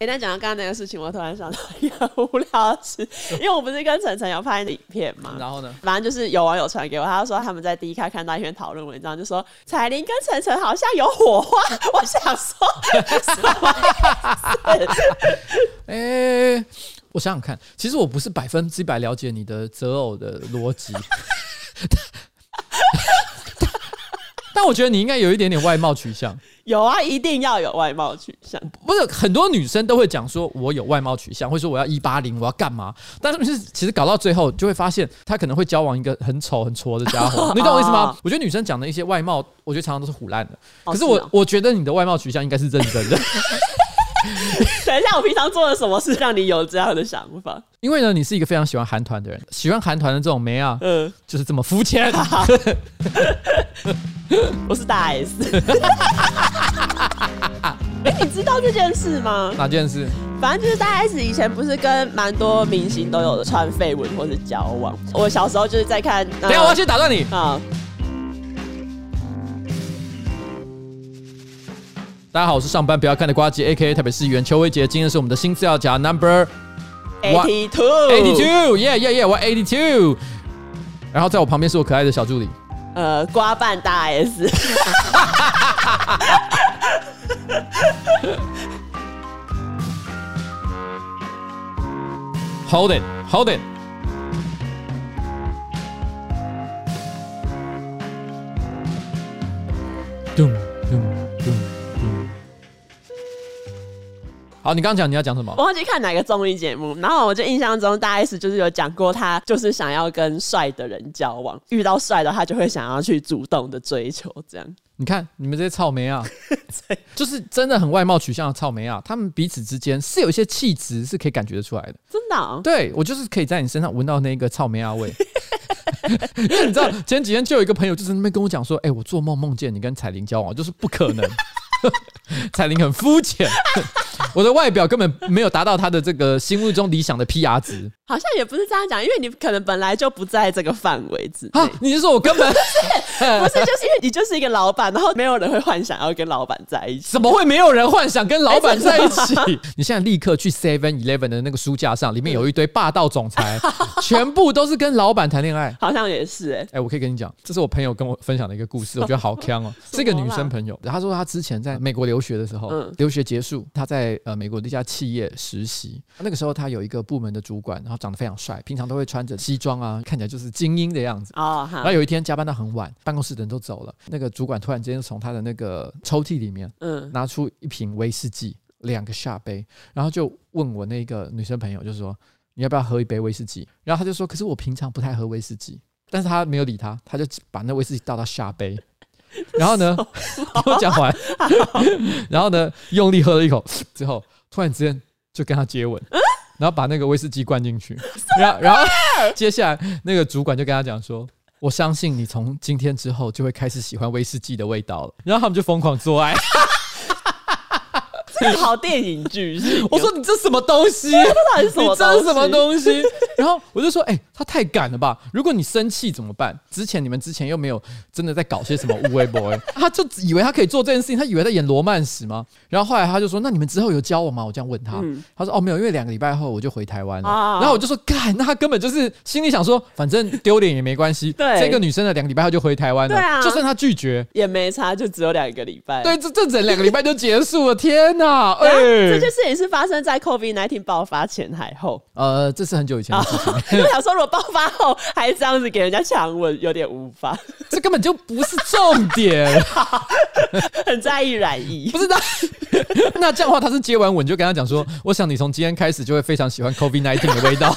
哎，那讲到刚刚那个事情，我突然想到一个无聊的事，因为我不是跟晨晨有拍影片嘛，然后呢，反正就是有网友传给我，他说他们在第一看到一篇讨论文章，就说彩玲跟晨晨好像有火花。我想说？哎，我想想看，其实我不是百分之百了解你的择偶的逻辑。但我觉得你应该有一点点外貌取向。有啊，一定要有外貌取向。不是很多女生都会讲说，我有外貌取向，会说我要一八零，我要干嘛？但是其实搞到最后，就会发现她可能会交往一个很丑很挫的家伙。你懂我意思吗？我觉得女生讲的一些外貌，我觉得常常都是唬烂的。可是我我觉得你的外貌取向应该是认真的。等一下，我平常做了什么事让你有这样的想法？因为呢，你是一个非常喜欢韩团的人，喜欢韩团的这种妹啊，嗯，就是这么肤浅。我是大 S。哎，你知道这件事吗？哪件事？反正就是大 S 以前不是跟蛮多明星都有传绯闻或者交往。我小时候就是在看。等下，我要先打断你啊。大家好，我是上班不要看的瓜吉，A.K.A. 台北市议员邱威杰。今天是我们的新资料夹 Number Eighty Two，Eighty Two，Yeah Yeah Yeah，我 Eighty Two。然后在我旁边是我可爱的小助理，呃，瓜办大 S。Hold it，Hold it。咚咚咚。好，你刚刚讲你要讲什么？我忘记看哪个综艺节目，然后我就印象中大 S 就是有讲过，她就是想要跟帅的人交往，遇到帅的她就会想要去主动的追求。这样，你看你们这些草莓啊，就是真的很外貌取向的草莓啊，他们彼此之间是有一些气质是可以感觉得出来的。真的、哦？对，我就是可以在你身上闻到那个草莓啊味。因为你知道前几天就有一个朋友就是那边跟我讲说，哎、欸，我做梦梦见你跟彩玲交往，就是不可能。彩玲很肤浅，我的外表根本没有达到她的这个心目中理想的 PR 值。好像也不是这样讲，因为你可能本来就不在这个范围之内。你是说我根本不是？不是，就是因为你就是一个老板，然后没有人会幻想要跟老板在一起。怎么会没有人幻想跟老板在一起？你现在立刻去 Seven Eleven 的那个书架上，里面有一堆霸道总裁，全部都是跟老板谈恋爱。好像也是哎、欸，哎，我可以跟你讲，这是我朋友跟我分享的一个故事，我觉得好锵哦。是一个女生朋友，她说她之前在美国留学的时候，嗯、留学结束，他在呃美国的一家企业实习。那个时候，他有一个部门的主管，然后长得非常帅，平常都会穿着西装啊，看起来就是精英的样子。哦、然后有一天加班到很晚，办公室的人都走了，那个主管突然之间从他的那个抽屉里面，嗯，拿出一瓶威士忌，两个下杯，然后就问我那个女生朋友，就是说你要不要喝一杯威士忌？然后他就说，可是我平常不太喝威士忌，但是他没有理他，他就把那威士忌倒到下杯。然后呢，给我讲完，然后呢，用力喝了一口之后，突然之间就跟他接吻，然后把那个威士忌灌进去，然后然后接下来那个主管就跟他讲说：“我相信你从今天之后就会开始喜欢威士忌的味道了。”然后他们就疯狂做爱。好电影剧是？我说你这什么东西？你这是什么东西？然后我就说，哎、欸，他太敢了吧？如果你生气怎么办？之前你们之前又没有真的在搞些什么乌龟 boy，他就以为他可以做这件事情，他以为在演罗曼史吗？然后后来他就说，那你们之后有交往吗？我这样问他，嗯、他说哦没有，因为两个礼拜后我就回台湾了。啊、然后我就说，干，那他根本就是心里想说，反正丢脸也没关系。对，这个女生的两个礼拜后就回台湾了。对啊，就算他拒绝也没差，就只有两个礼拜。对，这这整两个礼拜就结束了。天哪！哎、欸，这件事情是发生在 COVID nineteen 爆发前还后？呃，这是很久以前的事情。我想说，如果爆发后还这样子给人家强吻，有点无法。这根本就不是重点。很在意染疫，不是的。那这样的话，他是接完吻就跟他讲说：“我想你从今天开始就会非常喜欢 COVID nineteen 的味道。”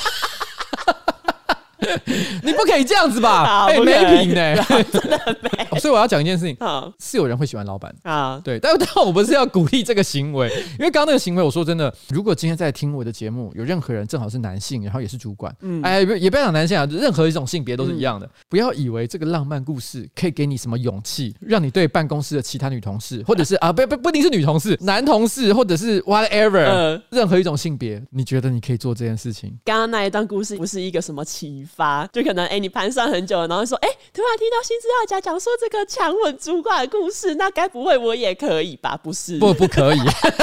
你不可以这样子吧？哎，没品呢，真的没。所以我要讲一件事情，是有人会喜欢老板啊，对，但 但我不是要鼓励这个行为，因为刚刚那个行为，我说真的，如果今天在听我的节目，有任何人正好是男性，然后也是主管，嗯，哎，也不要讲男性啊，任何一种性别都是一样的，不要以为这个浪漫故事可以给你什么勇气，让你对办公室的其他女同事，或者是啊，不不不一定是女同事，男同事，或者是 whatever，任何一种性别，你觉得你可以做这件事情？刚刚那一段故事不是一个什么启发？发，就可能哎、欸，你盘算很久了，然后说哎、欸，突然听到新资料夹讲说这个强吻主管的故事，那该不会我也可以吧？不是，不不可以，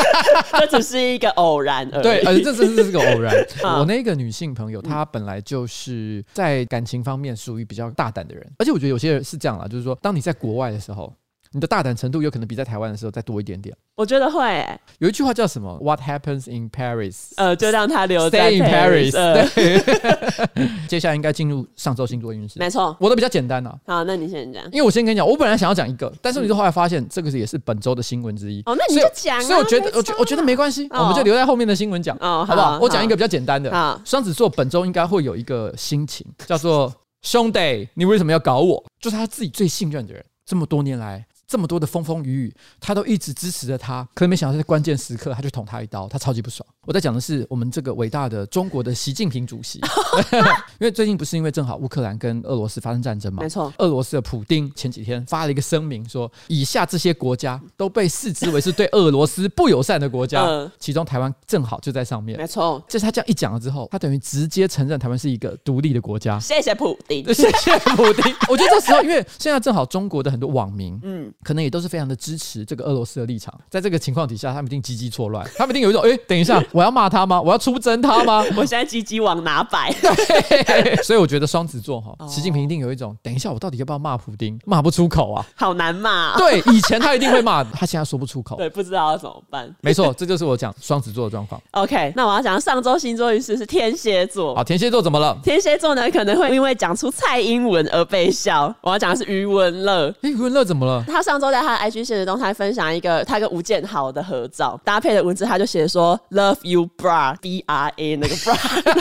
这只是一个偶然而已。对，而且这这是个偶然。我那个女性朋友，她本来就是在感情方面属于比较大胆的人，而且我觉得有些人是这样啦，就是说，当你在国外的时候。你的大胆程度有可能比在台湾的时候再多一点点。我觉得会、欸。有一句话叫什么？What happens in Paris？呃，就让它留在 Stay in Paris。呃、对。接下来应该进入上周星座运势。没错，我的比较简单啊。好，那你先讲。因为我先跟你讲，我本来想要讲一个，但是你就后来发现这个是也是本周的新闻之一。哦，那你就讲、啊。所以我觉得，我觉我觉得没关系，我们就留在后面的新闻讲，哦，好不好？我讲一个比较简单的。好，双子座本周应该会有一个心情，叫做兄弟，你为什么要搞我？就是他自己最信任的人，这么多年来。这么多的风风雨雨，他都一直支持着他，可是没想到在关键时刻，他就捅他一刀，他超级不爽。我在讲的是我们这个伟大的中国的习近平主席，因为最近不是因为正好乌克兰跟俄罗斯发生战争嘛？没错，俄罗斯的普丁前几天发了一个声明，说以下这些国家都被视之为是对俄罗斯不友善的国家，嗯、其中台湾正好就在上面。没错，就是他这样一讲了之后，他等于直接承认台湾是一个独立的国家。谢谢普丁，谢谢普丁。我觉得这时候，因为现在正好中国的很多网民，嗯，可能也都是非常的。支持这个俄罗斯的立场，在这个情况底下，他们一定积极错乱，他们一定有一种，哎，等一下，我要骂他吗？我要出征他吗？我现在积极往哪摆？对，所以我觉得双子座哈，习近平一定有一种，等一下，我到底要不要骂普丁？骂不出口啊，好难骂。对，以前他一定会骂，他现在说不出口，对，不知道要怎么办。没错，这就是我讲双子座的状况。OK，那我要讲上周星座运势是天蝎座。好，天蝎座怎么了？天蝎座呢，可能会因为讲出蔡英文而被笑。我要讲的是余文乐。哎，余文乐怎么了？他上周在他的 IG 现实动态分享。一个他跟吴建豪的合照搭配的文字，他就写说 “Love you, bra, B R A” 那个 bra。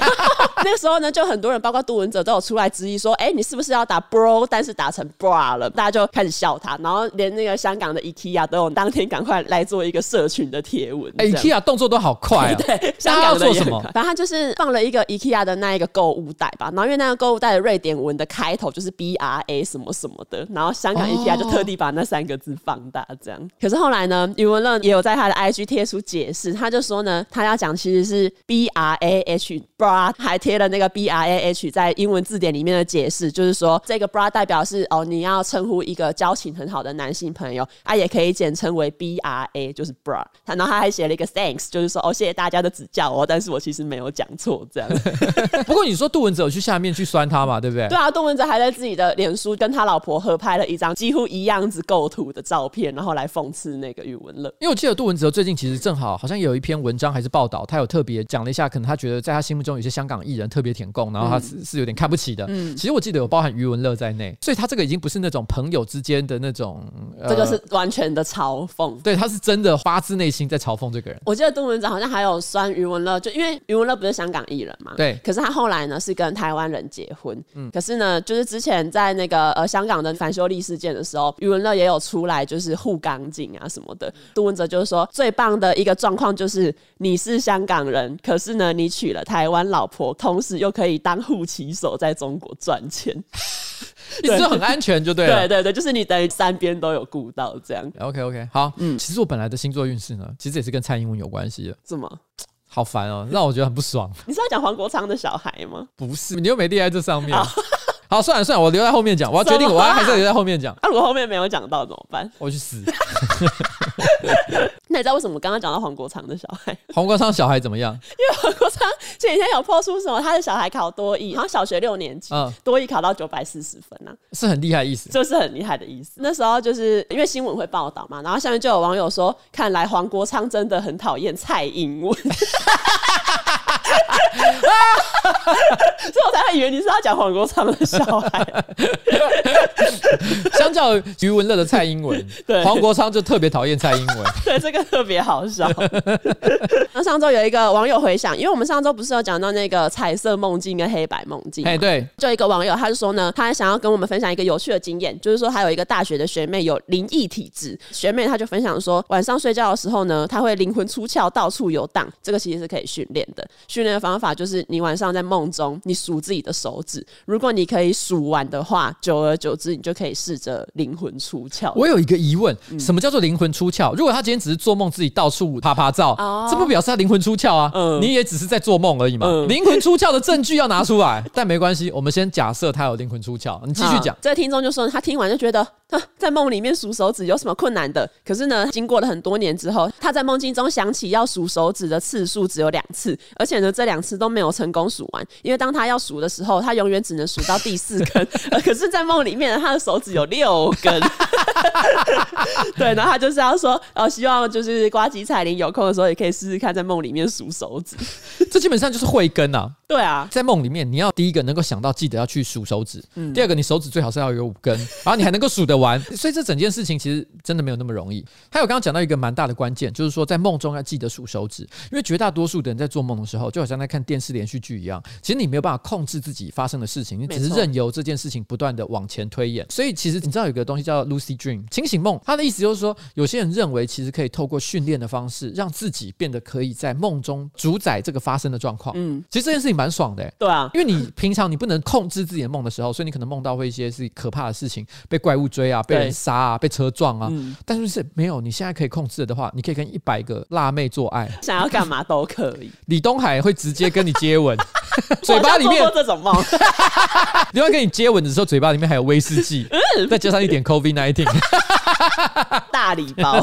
那个时候呢，就很多人，包括杜文泽，都有出来质疑说：“哎、欸，你是不是要打 bro，但是打成 bra 了？”大家就开始笑他，然后连那个香港的 IKEA 都有当天赶快来做一个社群的贴文。哎，IKEA 动作都好快啊！对，香港的做什么？反正他就是放了一个 IKEA 的那一个购物袋吧，然后因为那个购物袋的瑞典文的开头就是 B R A 什么什么的，然后香港 IKEA 就特地把那三个字放大，这样。可是后来呢，余文乐也有在他的 IG 贴出解释，他就说呢，他要讲其实是 B R A H bra，还贴了那个 B R A H 在英文字典里面的解释，就是说这个 bra 代表是哦，你要称呼一个交情很好的男性朋友啊，也可以简称为 B R A，就是 bra。他然后他还写了一个 thanks，就是说哦，谢谢大家的指教哦，但是我其实没有讲错这样。不过你说杜文泽有去下面去酸他嘛，对不对？对啊，杜文泽还在自己的脸书跟他老婆合拍了一张几乎一样子构图的照片，然后来讽刺那个余文乐。因为我记得杜文泽最近其实正好好像有一篇文章还是报道，他有特别讲了一下，可能他觉得在他心目中有些香港艺人特别舔共，然后他是是有点看不起的。嗯，其实我记得有包含余文乐在内，所以他这个已经不是那种朋友之间的那种，这个是完全的嘲讽。对，他是真的发自内心在嘲讽这个人。我记得杜文泽好像还有酸余文乐，就因为余文乐不是香港艺人嘛，对。可是他后来呢是跟台湾人结婚，嗯。可是呢，就是之前在那个呃香港的反修例事件的时候，余文乐也有出来就是护港警啊什么的。杜文泽就是说。最棒的一个状况就是你是香港人，可是呢，你娶了台湾老婆，同时又可以当护旗手，在中国赚钱，一直很安全，就对了。对对对，就是你等于三边都有顾到这样。OK OK，好，嗯，其实我本来的星座运势呢，其实也是跟蔡英文有关系的。怎么？好烦哦，让我觉得很不爽。你是要讲黄国昌的小孩吗？不是，你又没列在这上面。好，算了算了，我留在后面讲。我要决定，我要还是留在后面讲。啊，如果后面没有讲到怎么办？我去死。那你知道为什么我刚刚讲到黄国昌的小孩？黄国昌小孩怎么样？因为黄国昌前几天有 po 出什么，他的小孩考多益，然后小学六年级，嗯，多益考到九百四十分呢，啊，是很厉害的意思，就是很厉害的意思。那时候就是因为新闻会报道嘛，然后下面就有网友说，看来黄国昌真的很讨厌蔡英文。所以我才会以为你是要讲黄国昌的小孩。相较于余文乐的蔡英文，对黄国昌就特别讨厌蔡英文。对，这个特别好笑。那上周有一个网友回想，因为我们上周不是有讲到那个彩色梦境跟黑白梦境？哎，对，就一个网友他就说呢，他想要跟我们分享一个有趣的经验，就是说还有一个大学的学妹有灵异体质，学妹她就分享说，晚上睡觉的时候呢，她会灵魂出窍，到处游荡，这个其实是可以训练的。训练的方法就是你晚上在梦中，你数自己的手指，如果你可以数完的话，久而久之，你就可以试着灵魂出窍。我有一个疑问，嗯、什么叫做灵魂出窍？如果他今天只是做梦自己到处啪啪照，哦、这不表示他灵魂出窍啊？嗯、你也只是在做梦而已嘛。灵、嗯、魂出窍的证据要拿出来，但没关系，我们先假设他有灵魂出窍。你继续讲。这个听众就说，他听完就觉得，在梦里面数手指有什么困难的？可是呢，经过了很多年之后，他在梦境中想起要数手指的次数只有两次，而且呢，这两次都没有成功数完。因为当他要数的时候，他永远只能数到第四根。可是，在梦里面，他的手指有六根。对，然后他就是要说，哦，希望就是瓜吉彩铃有空的时候也可以试试看，在梦里面数手指。这基本上就是慧根啊。对啊，在梦里面，你要第一个能够想到记得要去数手指，嗯，第二个你手指最好是要有五根，然后你还能够数得完，所以这整件事情其实真的没有那么容易。还有刚刚讲到一个蛮大的关键，就是说在梦中要记得数手指，因为绝大多数的人在做梦的时候，就好像在看电视连续剧一样，其实你没有办法控制自己发生的事情，你只是任由这件事情不断的往前推演。所以其实你知道有个东西叫 Lucid Dream 清醒梦，它的意思就是说，有些人认为其实可以透过训练的方式，让自己变得可以在梦中主宰这个发生的状况。嗯，其实这件事情蛮爽的，欸，对啊。因为你平常你不能控制自己的梦的时候，所以你可能梦到会一些是可怕的事情，被怪物追啊，被人杀啊，被车撞啊。嗯、但是是没有，你现在可以控制的话，你可以跟一百个辣妹做爱，想要干嘛都可以。李东海会直接跟你接吻，嘴巴里面这种梦。另外跟你接吻的时候，嘴巴里面还有威士忌，嗯、再加上一点 COVID-19。大礼包，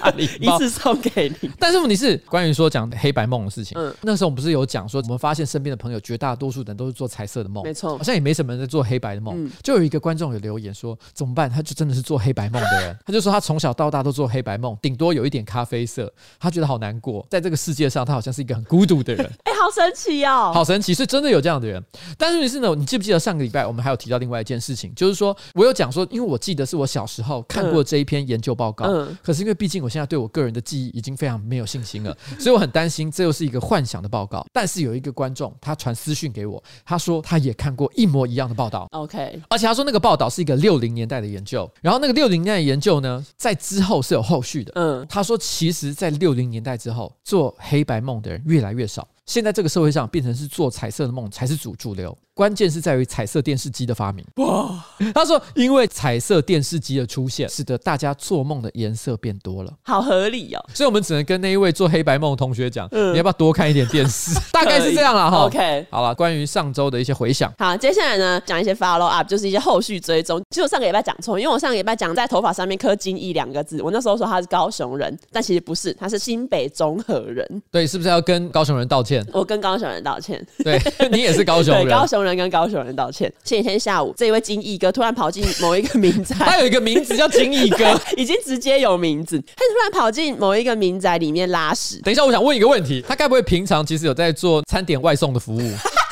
大礼包，一次送给你。但是问题是，关于说讲黑白梦的事情，嗯，那时候我们不是有讲说，我们发现身边的朋友绝大多数人都是做彩色的梦，没错，好像也没什么人在做黑白的梦。嗯、就有一个观众有留言说，怎么办？他就真的是做黑白梦的人，他就说他从小到大都做黑白梦，顶多有一点咖啡色，他觉得好难过，在这个世界上，他好像是一个很孤独的人。哎、欸，好神奇哦，好神奇，是真的有这样的人。但是问题是呢，你记不记得上个礼拜我们还有提到另外一件事情，就是说我有讲说，因为我记得是我小时候看过这一篇研究报告。嗯，可是因为毕竟我现在对我个人的记忆已经非常没有信心了，所以我很担心这又是一个幻想的报告。但是有一个观众他传私讯给我，他说他也看过一模一样的报道。OK，而且他说那个报道是一个六零年代的研究，然后那个六零年代的研究呢，在之后是有后续的。嗯，他说其实，在六零年代之后，做黑白梦的人越来越少，现在这个社会上变成是做彩色的梦才是主主流。关键是在于彩色电视机的发明。哇，他说，因为彩色电视机的出现，使得大家做梦的颜色变多了，好合理哦。所以我们只能跟那一位做黑白梦的同学讲，嗯、你要不要多看一点电视？大概是这样了哈。OK，好了，关于上周的一些回想，好，接下来呢，讲一些 follow up，就是一些后续追踪。其实我上个礼拜讲错，因为我上个礼拜讲在头发上面刻金翼两个字，我那时候说他是高雄人，但其实不是，他是新北中和人。对，是不是要跟高雄人道歉？我跟高雄人道歉。对，你也是高雄人，高雄人跟高雄人道歉。前几天下午，这一位金义哥突然跑进某一个民宅，他有一个名字叫金义哥，已经直接有名字。他突然跑进某一个民宅里面拉屎。等一下，我想问一个问题，他该不会平常其实有在做餐点外送的服务？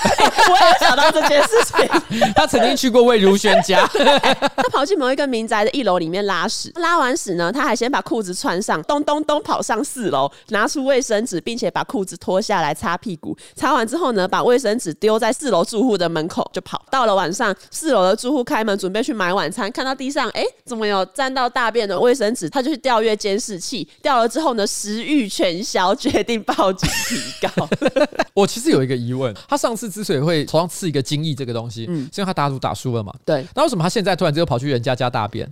我也想到这件事情。他曾经去过魏如萱家。他跑进某一个民宅的一楼里面拉屎，拉完屎呢，他还先把裤子穿上，咚咚咚跑上四楼，拿出卫生纸，并且把裤子脱下来擦屁股。擦完之后呢，把卫生纸丢在四楼住户的门口就跑。到了晚上，四楼的住户开门准备去买晚餐，看到地上哎，怎么有沾到大便的卫生纸？他就去调阅监视器，调了之后呢，食欲全消，决定报警提告。我其实有一个疑问，他上次之所以会头上刺一个金翼这个东西，嗯，是因为他打赌打输了嘛？对。那为什么他现在突然之间跑去人家家大便？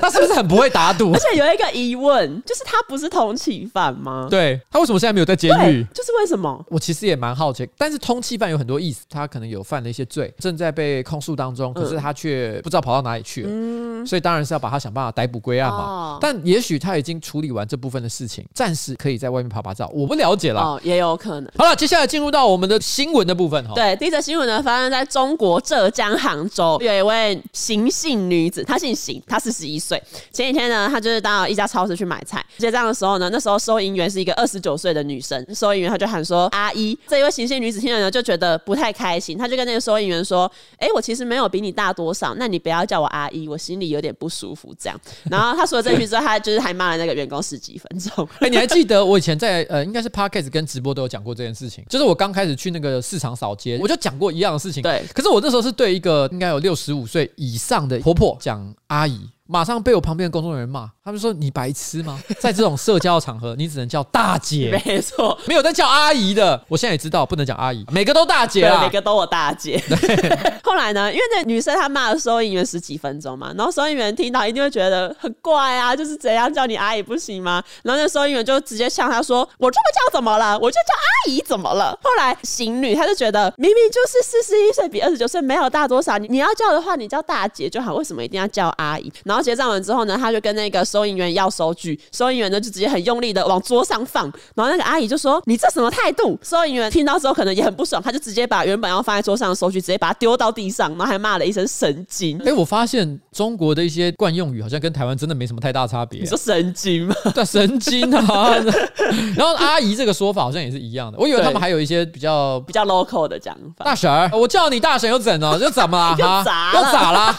他是不是很不会打赌？而且有一个疑问，就是他不是通缉犯吗？对，他为什么现在没有在监狱？就是为什么？我其实也蛮好奇。但是通缉犯有很多意思，他可能有犯了一些罪，正在被控诉当中，可是他却不知道跑到哪里去了。嗯，所以当然是要把他想办法逮捕归案嘛。哦，但也许他已经处理完这部分的事情，暂时可以在外面拍拍照。我不了解了。哦，也有可能。好了，接下来进入到我们的新闻的部分哈。对，第一则新闻呢发生在中国浙江杭州，有一位邢姓女子，她姓邢，她四十一岁。前几天呢，她就是到一家超市去买菜，结账的时候呢，那时候收银员是一个二十九岁的女生，收银员她就喊说阿姨。这一位邢姓女子听了呢，就觉得不太开心，她就跟那个收银员说：“哎，我其实没有比你大多少，那你不要叫我阿姨，我心里有点不舒服。”这样，然后她说了这句之后，她就是还骂了那个员工十几分钟。哎，你还记得我以前在呃，应该是 Podcast 跟直播都有讲过这件事情，就是我刚开始去那个市场扫街，我就讲过一样的事情。对，可是我那时候是对一个应该有六十五岁以上的婆婆讲阿姨。马上被我旁边的工作人员骂，他们说你白痴吗？在这种社交场合，你只能叫大姐，没错，没有在叫阿姨的。我现在也知道不能叫阿姨，每个都大姐啊，每个都我大姐。后来呢，因为那女生她骂了收银员十几分钟嘛，然后收银员听到一定会觉得很怪啊，就是怎样叫你阿姨不行吗？然后那收银员就直接呛她说：“我这么叫怎么了？我就叫阿姨怎么了？”后来行女她就觉得明明就是四十一岁比二十九岁没有大多少，你你要叫的话你叫大姐就好，为什么一定要叫阿姨？然后结账完之后呢，他就跟那个收银员要收据，收银员呢就直接很用力的往桌上放，然后那个阿姨就说：“你这什么态度？”收银员听到之后可能也很不爽，他就直接把原本要放在桌上的收据直接把它丢到地上，然后还骂了一声“神经”。哎，我发现中国的一些惯用语好像跟台湾真的没什么太大差别。你说神经吗？对，神经啊。然后阿姨这个说法好像也是一样的，我以为他们还有一些比较比较 local 的讲法。大婶儿，我叫你大婶又怎呢？又怎么了？又咋了？又咋了？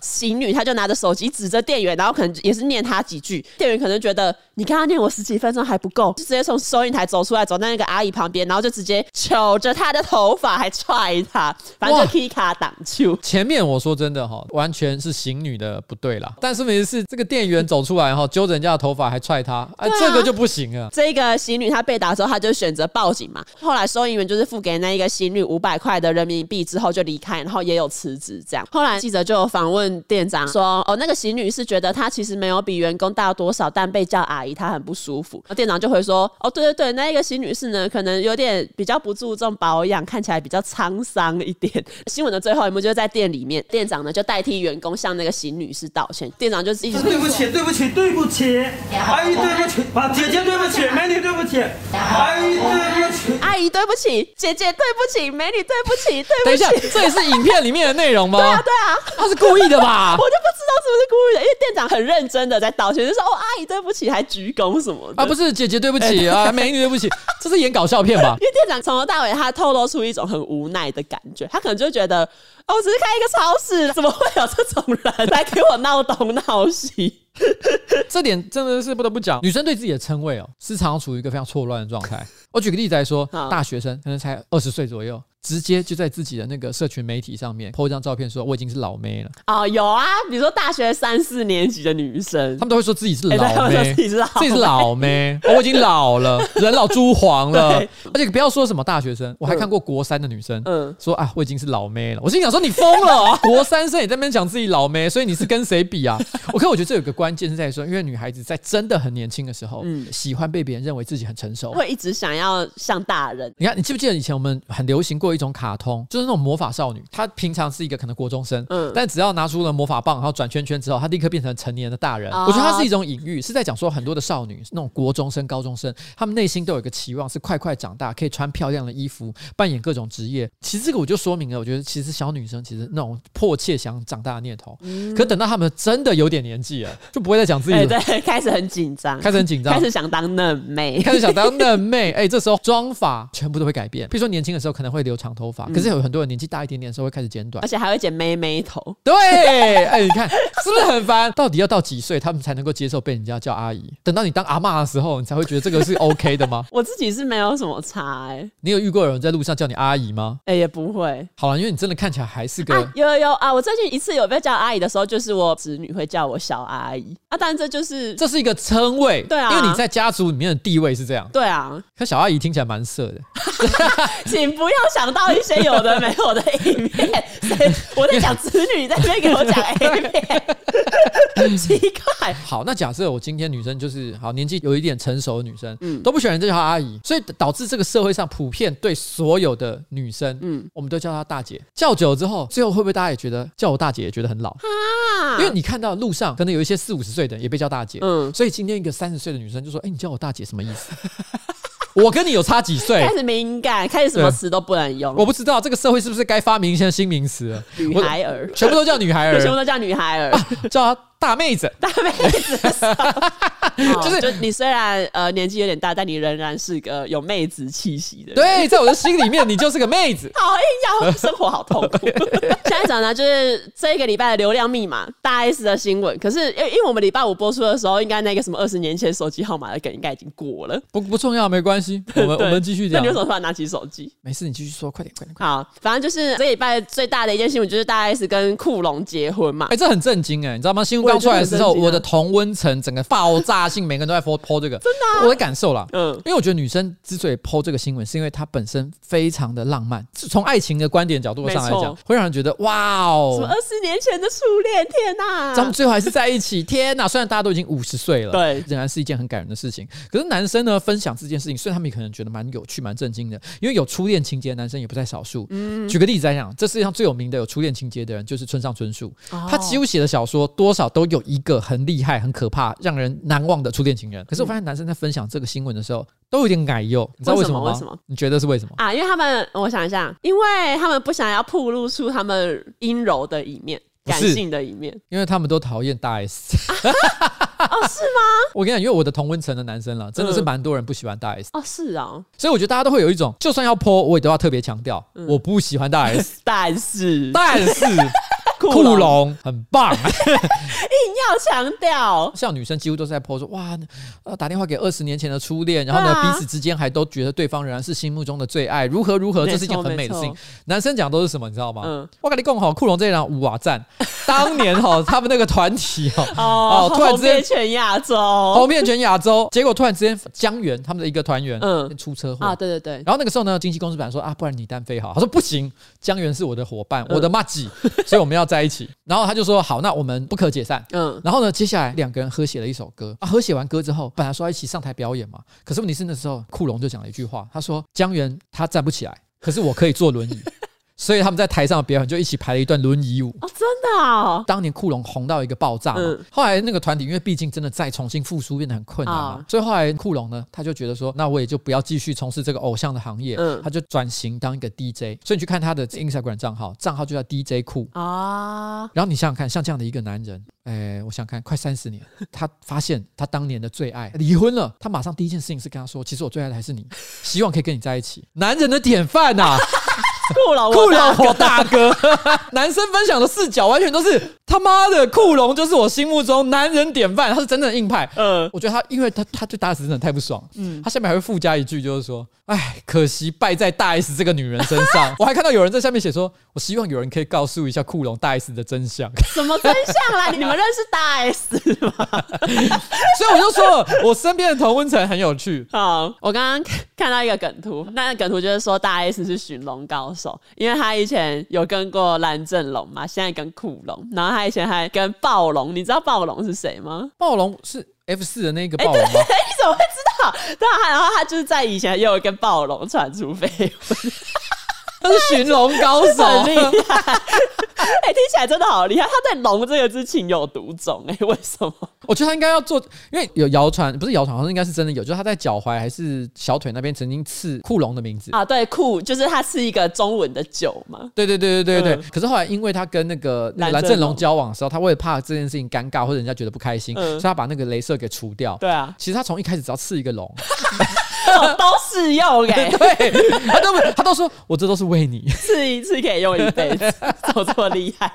行女她就拿着手机指着店员，然后可能也是念他几句。店员可能觉得你刚刚念我十几分钟还不够，就直接从收银台走出来，走到那个阿姨旁边，然后就直接揪着她的头发，还踹她，反正就 K 卡挡球。前面我说真的哈，完全是行女的不对啦。但是问题是这个店员走出来哈，揪着人家的头发还踹她，哎、啊，这个就不行啊。这个行女她被打之后，她就选择报警嘛。后来收银员就是付给那一个行女五百块的人民币之后就离开，然后也有辞职这样。后来记者就访问店长说：“哦，那个邢女士觉得她其实没有比员工大多少，但被叫阿姨她很不舒服。”店长就会说：“哦，对对对，那一个邢女士呢，可能有点比较不注重保养，看起来比较沧桑一点。”新闻的最后一幕就是在店里面，店长呢就代替员工向那个邢女士道歉。店长就是一直说：“对不起，对不起，对不起，阿姨对不起，姐姐对不起，美女对不起，阿姨对不起，阿姨对不起，姐姐对不起，美女对不起，对不起。”等一下，这也是影片里面的内容吗？对啊，对啊，他是故意的吧？我就不知道是不是故意的，因为店长很认真的在道歉，就说：“哦，阿姨对不起，还鞠躬什么的。”啊，不是姐姐对不起啊，美女对不起，这是演搞笑片吧？因为店长从头到尾他透露出一种很无奈的感觉，他可能就觉得。哦，我只是开一个超市，怎么会有这种人来给我闹东闹西？这点真的是不得不讲，女生对自己的称谓哦，时常处于一个非常错乱的状态。我举个例子来说，大学生可能才二十岁左右。直接就在自己的那个社群媒体上面 po 一张照片，说我已经是老妹了。哦，有啊，比如说大学三四年级的女生，她们都会说自己是老 妹，欸、自己是老妹，自己是老妹。哦，我已经老了，人老珠黄了。而且不要说什么大学生，我还看过国三的女生，嗯，说啊，我已经是老妹了。我心想说，你疯了啊！国三生也在那边讲自己老妹，所以你是跟谁比啊？我看我觉得这有个关键是在说，因为女孩子在真的很年轻的时候，嗯，喜欢被别人认为自己很成熟，会一直想要像大人。你看，你记不记得以前我们很流行过一种卡通？就是那种魔法少女，她平常是一个可能国中生，嗯，但只要拿出了魔法棒，然后转圈圈之后，她立刻变成成年的大人。哦、我觉得它是一种隐喻，是在讲说很多的少女，那种国中生、高中生，她们内心都有一个期望，是快快长大，可以穿漂亮的衣服，扮演各种职业。其实这个我就说明了，我觉得其实小女生其实那种迫切想长大的念头，嗯、可等到她们真的有点年纪了，就不会再讲自己、欸，对，开始很紧张，开始很紧张，开始想当嫩妹，开始想当嫩妹。哎、欸，这时候妆法全部都会改变。比如说年轻的时候可能会留长头发，嗯、可是有。很多人年纪大一点点的时候会开始剪短，而且还会剪妹妹头。对，哎、欸，你看是不是很烦？到底要到几岁他们才能够接受被人家叫阿姨？等到你当阿妈的时候，你才会觉得这个是 OK 的吗？我自己是没有什么差哎、欸。你有遇过有人在路上叫你阿姨吗？哎、欸，也不会。好了，因为你真的看起来还是个……啊、有有有啊！我最近一次有被叫阿姨的时候，就是我侄女会叫我小阿姨啊。当然这就是这是一个称谓，对啊，因为你在家族里面的地位是这样。对啊，可小阿姨听起来蛮色的。请不要想到一些有的没有的。A 片，我在讲子女，在那边给我讲 A 片，奇怪。好，那假设我今天女生就是好年纪有一点成熟的女生，嗯，都不喜欢人家叫她阿姨，所以导致这个社会上普遍对所有的女生，嗯，我们都叫她大姐。叫久了之后，最后会不会大家也觉得叫我大姐也觉得很老啊？因为你看到路上可能有一些四五十岁的也被叫大姐，嗯，所以今天一个三十岁的女生就说：“哎，你叫我大姐什么意思？”我跟你有差几岁？开始敏感，开始什么词都不能用。我不知道这个社会是不是该发明一些新名词了？女孩儿，全部都叫女孩儿，全部都叫女孩儿，叫她大妹子，大妹子。就是就你虽然呃年纪有点大，但你仍然是个有妹子气息的。对，在我的心里面，你就是个妹子。好硬要生活好痛苦。现在讲呢，就是这一个礼拜的流量密码大 S 的新闻。可是因为因为我们礼拜五播出的时候，应该那个什么二十年前手机号码的梗应该已经过了。不不重要，没关系。我们我们继续讲。那你为什么突然拿起手机？没事，你继续说，快点快点。好，反正就是这礼拜最大的一件新闻，就是大 S 跟酷龙结婚嘛。哎、欸，这很震惊哎，你知道吗？新闻刚出来的时候，我，的同温层整个爆炸性，每个人都在 po po 这个，真的，啊，我的感受啦。嗯，因为我觉得女生之所以 po 这个新闻，是因为她本身非常的浪漫，从爱情的观点角度上来讲，会让人觉得哇哦，什么二十年前的初恋，天哪，咱们最后还是在一起，天哪！虽然大家都已经五十岁了，对，仍然是一件很感人的事情。可是男生呢，分享这件事情，虽然他们也可能觉得蛮有趣、蛮震惊的，因为有初恋情节的男生也不在少数。嗯，举个例子来讲，这世界上最有名的有初恋情节的人，就是村上春树，哦，他几乎写的小说多少都有一个很厉害、很可怕、让人难忘的初恋情人。可是我发现男生在分享这个新闻的时候，都有点矮幼，你知道为什么吗？为什么？你觉得是为什么啊？因为他们，我想一下，因为他们不想要暴露出他们阴柔的一面。感性的一面，因为他们都讨厌大 S。哦，是吗？我跟你讲，因为我的同温层的男生了，真的是蛮多人不喜欢大 S。哦，是啊。所以我觉得大家都会有一种，就算要 po，我也都要特别强调，我不喜欢大 S。但是，但是。酷龙。很棒，硬要强调。像女生几乎都是在 po 说哇，呃，打电话给二十年前的初恋，然后呢，彼此之间还都觉得对方仍然是心目中的最爱，如何如何，这是一件很美的事情。男生讲都是什么，你知道吗？嗯，我跟你讲好，酷龙这一场五瓦赞，当年哈他们那个团体哈哦，突然之间全亚洲，红遍全亚洲，结果突然之间江源他们的一个团员嗯。出车祸。啊，对对对，然后那个时候呢，经纪公司本来说啊，不然你单飞好，他说不行，江源是我的伙伴，我的麻吉，所以我们要。在一起，然后他就说好，那我们不可解散。嗯，然后呢，接下来两个人合写了一首歌啊。合写完歌之后，本来说要一起上台表演嘛，可是问题是那时候库龙就讲了一句话，他说江源他站不起来，可是我可以坐轮椅。所以他们在台上的表演就一起排了一段轮椅舞哦，真的啊！当年库龙红到一个爆炸嘛，嗯、后来那个团体因为毕竟真的再重新复苏变得很困难嘛，哦、所以后来库龙呢，他就觉得说，那我也就不要继续从事这个偶像的行业，嗯、他就转型当一个 DJ。所以你去看他的 Instagram 账号，账号就叫 DJ 库啊。然后你想想看，像这样的一个男人，哎，我想看快三十年，他发现他当年的最爱离婚了，他马上第一件事情是跟他说，其实我最爱的还是你，希望可以跟你在一起，男人的典范呐、啊。酷老，酷老，我大哥，男生分享的视角完全都是他妈的酷龙，就是我心目中男人典范，他是真正的硬派。嗯，我觉得他，因为他他对大 S 真的太不爽。嗯，他下面还会附加一句，就是说，哎，可惜败在大 S 这个女人身上。我还看到有人在下面写说，我希望有人可以告诉一下酷龙大 S 的真相。什么真相啦？你们认识大 S 吗？所以我就说，我身边的同温层很有趣。好，我刚刚看到一个梗图，那个梗图就是说大 S 是寻龙高手。因为他以前有跟过蓝正龙嘛，现在跟酷龙，然后他以前还跟暴龙，你知道暴龙是谁吗？暴龙是 F 四的那个暴龙吗？欸？你怎么会知道？对啊，然后他就是在以前也有跟暴龙传出绯闻。他是寻龙高手，很厉害。哎、欸，听起来真的好厉害。他对“龙”这个字情有独钟。哎，为什么？我觉得他应该要做，因为有谣传，不是谣传，好像应该是真的有，就是他在脚踝还是小腿那边曾经刺酷龙的名字啊。对，酷就是他是一个中文的酒嘛。对对对对对对。嗯、可是后来，因为他跟那个蓝正龙交往的时候，他为了怕这件事情尴尬或者人家觉得不开心，嗯、所以他把那个镭射给除掉。对啊，其实他从一开始只要刺一个龙。哦、都适用哎，对，他都他都说，我这都是为你，试一次可以用一辈子，怎么这么厉害？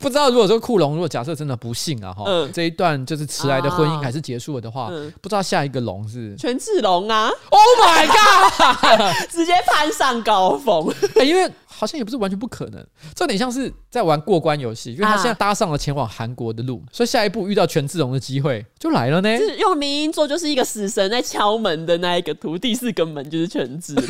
不知道如果说酷龙，如果假设真的不幸啊哈，嗯、这一段就是迟来的婚姻还是结束了的话，嗯、不知道下一个龙是权志龙啊？Oh my god！直接攀上高峰，欸、因为。好像也不是完全不可能，这有点像是在玩过关游戏，因为他现在搭上了前往韩国的路，所以下一步遇到权志龙的机会就来了呢。就是用迷因做，就是一个死神在敲门的那一个图，第四个门就是权志龙。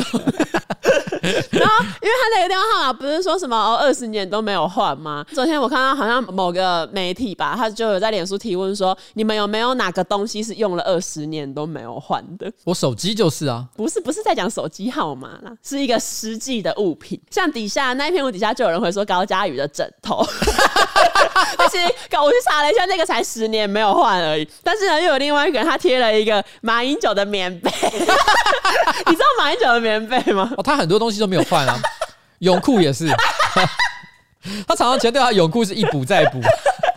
然后，因为他那个电话号码不是说什么哦，二十年都没有换吗？昨天我看到好像某个媒体吧，他就有在脸书提问说，你们有没有哪个东西是用了二十年都没有换的？我手机就是啊，不是不是在讲手机号码啦，是一个实际的物品。像底下那一篇文底下就有人会说高嘉宇的枕头，但是我去查了一下，那个才十年没有换而已。但是呢，又有另外一个人他贴了一个马英九的棉被，你知道马英九的棉被吗？哦，他很多东西都没有换啊，泳裤也是，他常常强调他泳裤是一补再补。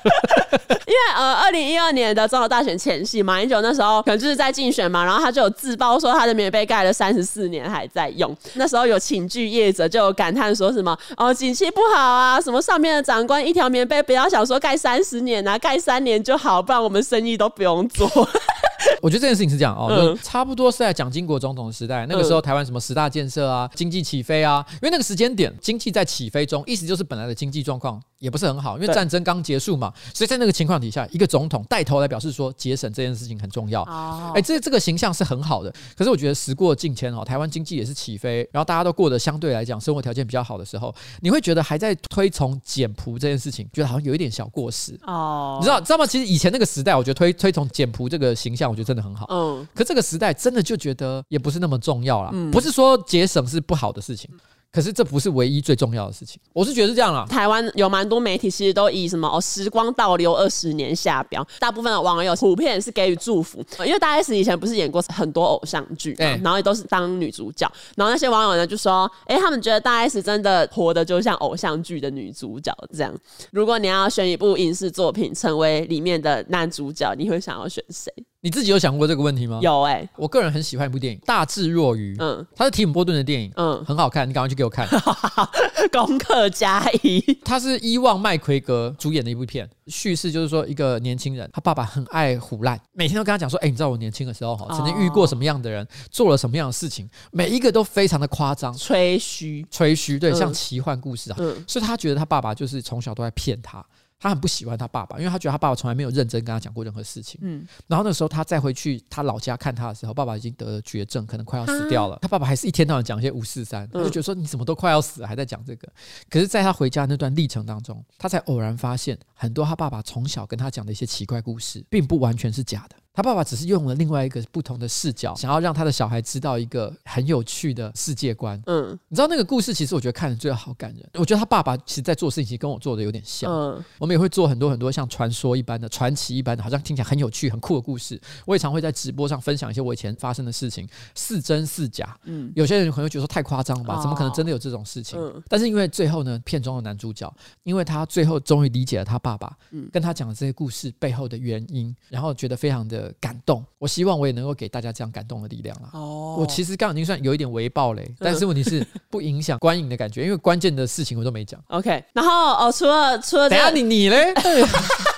因为呃，二零一二年的中国大选前夕，马英九那时候可能就是在竞选嘛，然后他就有自曝说他的棉被盖了三十四年还在用。那时候有寝具业者就有感叹说什么哦，景气不好啊，什么上面的长官一条棉被不要想说盖三十年啊，盖三年就好，不然我们生意都不用做。我觉得这件事情是这样哦，就差不多是在蒋经国总统的时代，那个时候台湾什么十大建设啊，经济起飞啊，因为那个时间点经济在起飞中，意思就是本来的经济状况也不是很好，因为战争刚结束嘛，所以在那个情况底下，一个总统带头来表示说节省这件事情很重要。哎，这这个形象是很好的。可是我觉得时过境迁哦，台湾经济也是起飞，然后大家都过得相对来讲生活条件比较好的时候，你会觉得还在推崇简朴这件事情，觉得好像有一点小过时哦。你知道知道吗？其实以前那个时代，我觉得推推崇简朴这个形象，我觉得真的很好。嗯。可这个时代真的就觉得也不是那么重要了。不是说节省是不好的事情。可是这不是唯一最重要的事情，我是觉得是这样啦。台湾有蛮多媒体其实都以什么哦，时光倒流二十年下标，大部分的网友普遍是给予祝福，因为大 S 以前不是演过很多偶像剧，欸、然后也都是当女主角，然后那些网友呢就说，哎、欸，他们觉得大 S 真的活的就像偶像剧的女主角这样。如果你要选一部影视作品成为里面的男主角，你会想要选谁？你自己有想过这个问题吗？有哎、欸，我个人很喜欢一部电影《大智若愚》，嗯，它是提姆波顿的电影，嗯，很好看，你赶快去给我看，功课加一。它是伊旺麦奎格主演的一部片，叙事就是说一个年轻人，他爸爸很爱胡烂，每天都跟他讲说，哎、欸，你知道我年轻的时候哈，曾经遇过什么样的人，做了什么样的事情，每一个都非常的夸张，吹嘘，吹嘘，对，像奇幻故事啊，嗯，所以他觉得他爸爸就是从小都在骗他。他很不喜欢他爸爸，因为他觉得他爸爸从来没有认真跟他讲过任何事情。嗯，然后那时候他再回去他老家看他的时候，爸爸已经得了绝症，可能快要死掉了。他爸爸还是一天到晚讲一些五四三，他就觉得说，你怎么都快要死了，还在讲这个。可是，在他回家那段历程当中，他才偶然发现，很多他爸爸从小跟他讲的一些奇怪故事，并不完全是假的。他爸爸只是用了另外一个不同的视角，想要让他的小孩知道一个很有趣的世界观。嗯，你知道那个故事，其实我觉得看着最好感人。我觉得他爸爸其实在做事情，其实跟我做的有点像。嗯，我们也会做很多很多像传说一般的、传奇一般的，好像听起来很有趣、很酷的故事。我也常会在直播上分享一些我以前发生的事情，似真似假。嗯，有些人可能会觉得说太夸张了吧？怎么可能真的有这种事情？嗯，但是因为最后呢，片中的男主角，因为他最后终于理解了他爸爸，嗯，跟他讲的这些故事背后的原因，然后觉得非常的感动。我希望我也能够给大家这样感动的力量啦。哦，我其实刚刚已经算有一点微爆嘞，但是问题是不影响观影的感觉，因为关键的事情我都没讲。OK，然后哦，除了除了，等下你你嘞？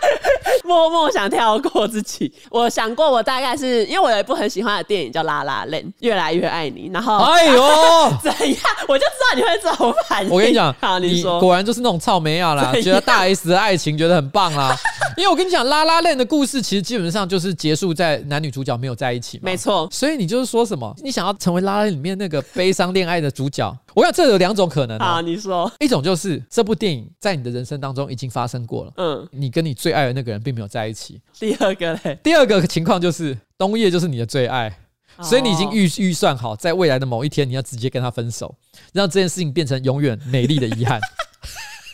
默默想跳过自己。我想过，我大概是因为我有一部很喜欢的电影叫《La La Land》，越来越爱你。然后，哎呦，怎样？我就知道你会这种反应。我跟你讲，好，你说，果然就是那种草莓啊啦，觉得大 S 的爱情觉得很棒啦。因为我跟你讲，《La La Land》的故事其实基本上就是结束在男女主角没有在一起嘛。没错。所以你就是说什么？你想要成为《La Land》里面那个悲伤恋爱的主角？我想这有两种可能。啊，你说。一种就是这部电影在你的人生当中已经发生过了。嗯。你跟你最爱的那个人并没有在一起。第二个嘞？第二个情况就是冬夜就是你的最爱，所以你已经预预算好，在未来的某一天你要直接跟他分手，让这件事情变成永远美丽的遗憾。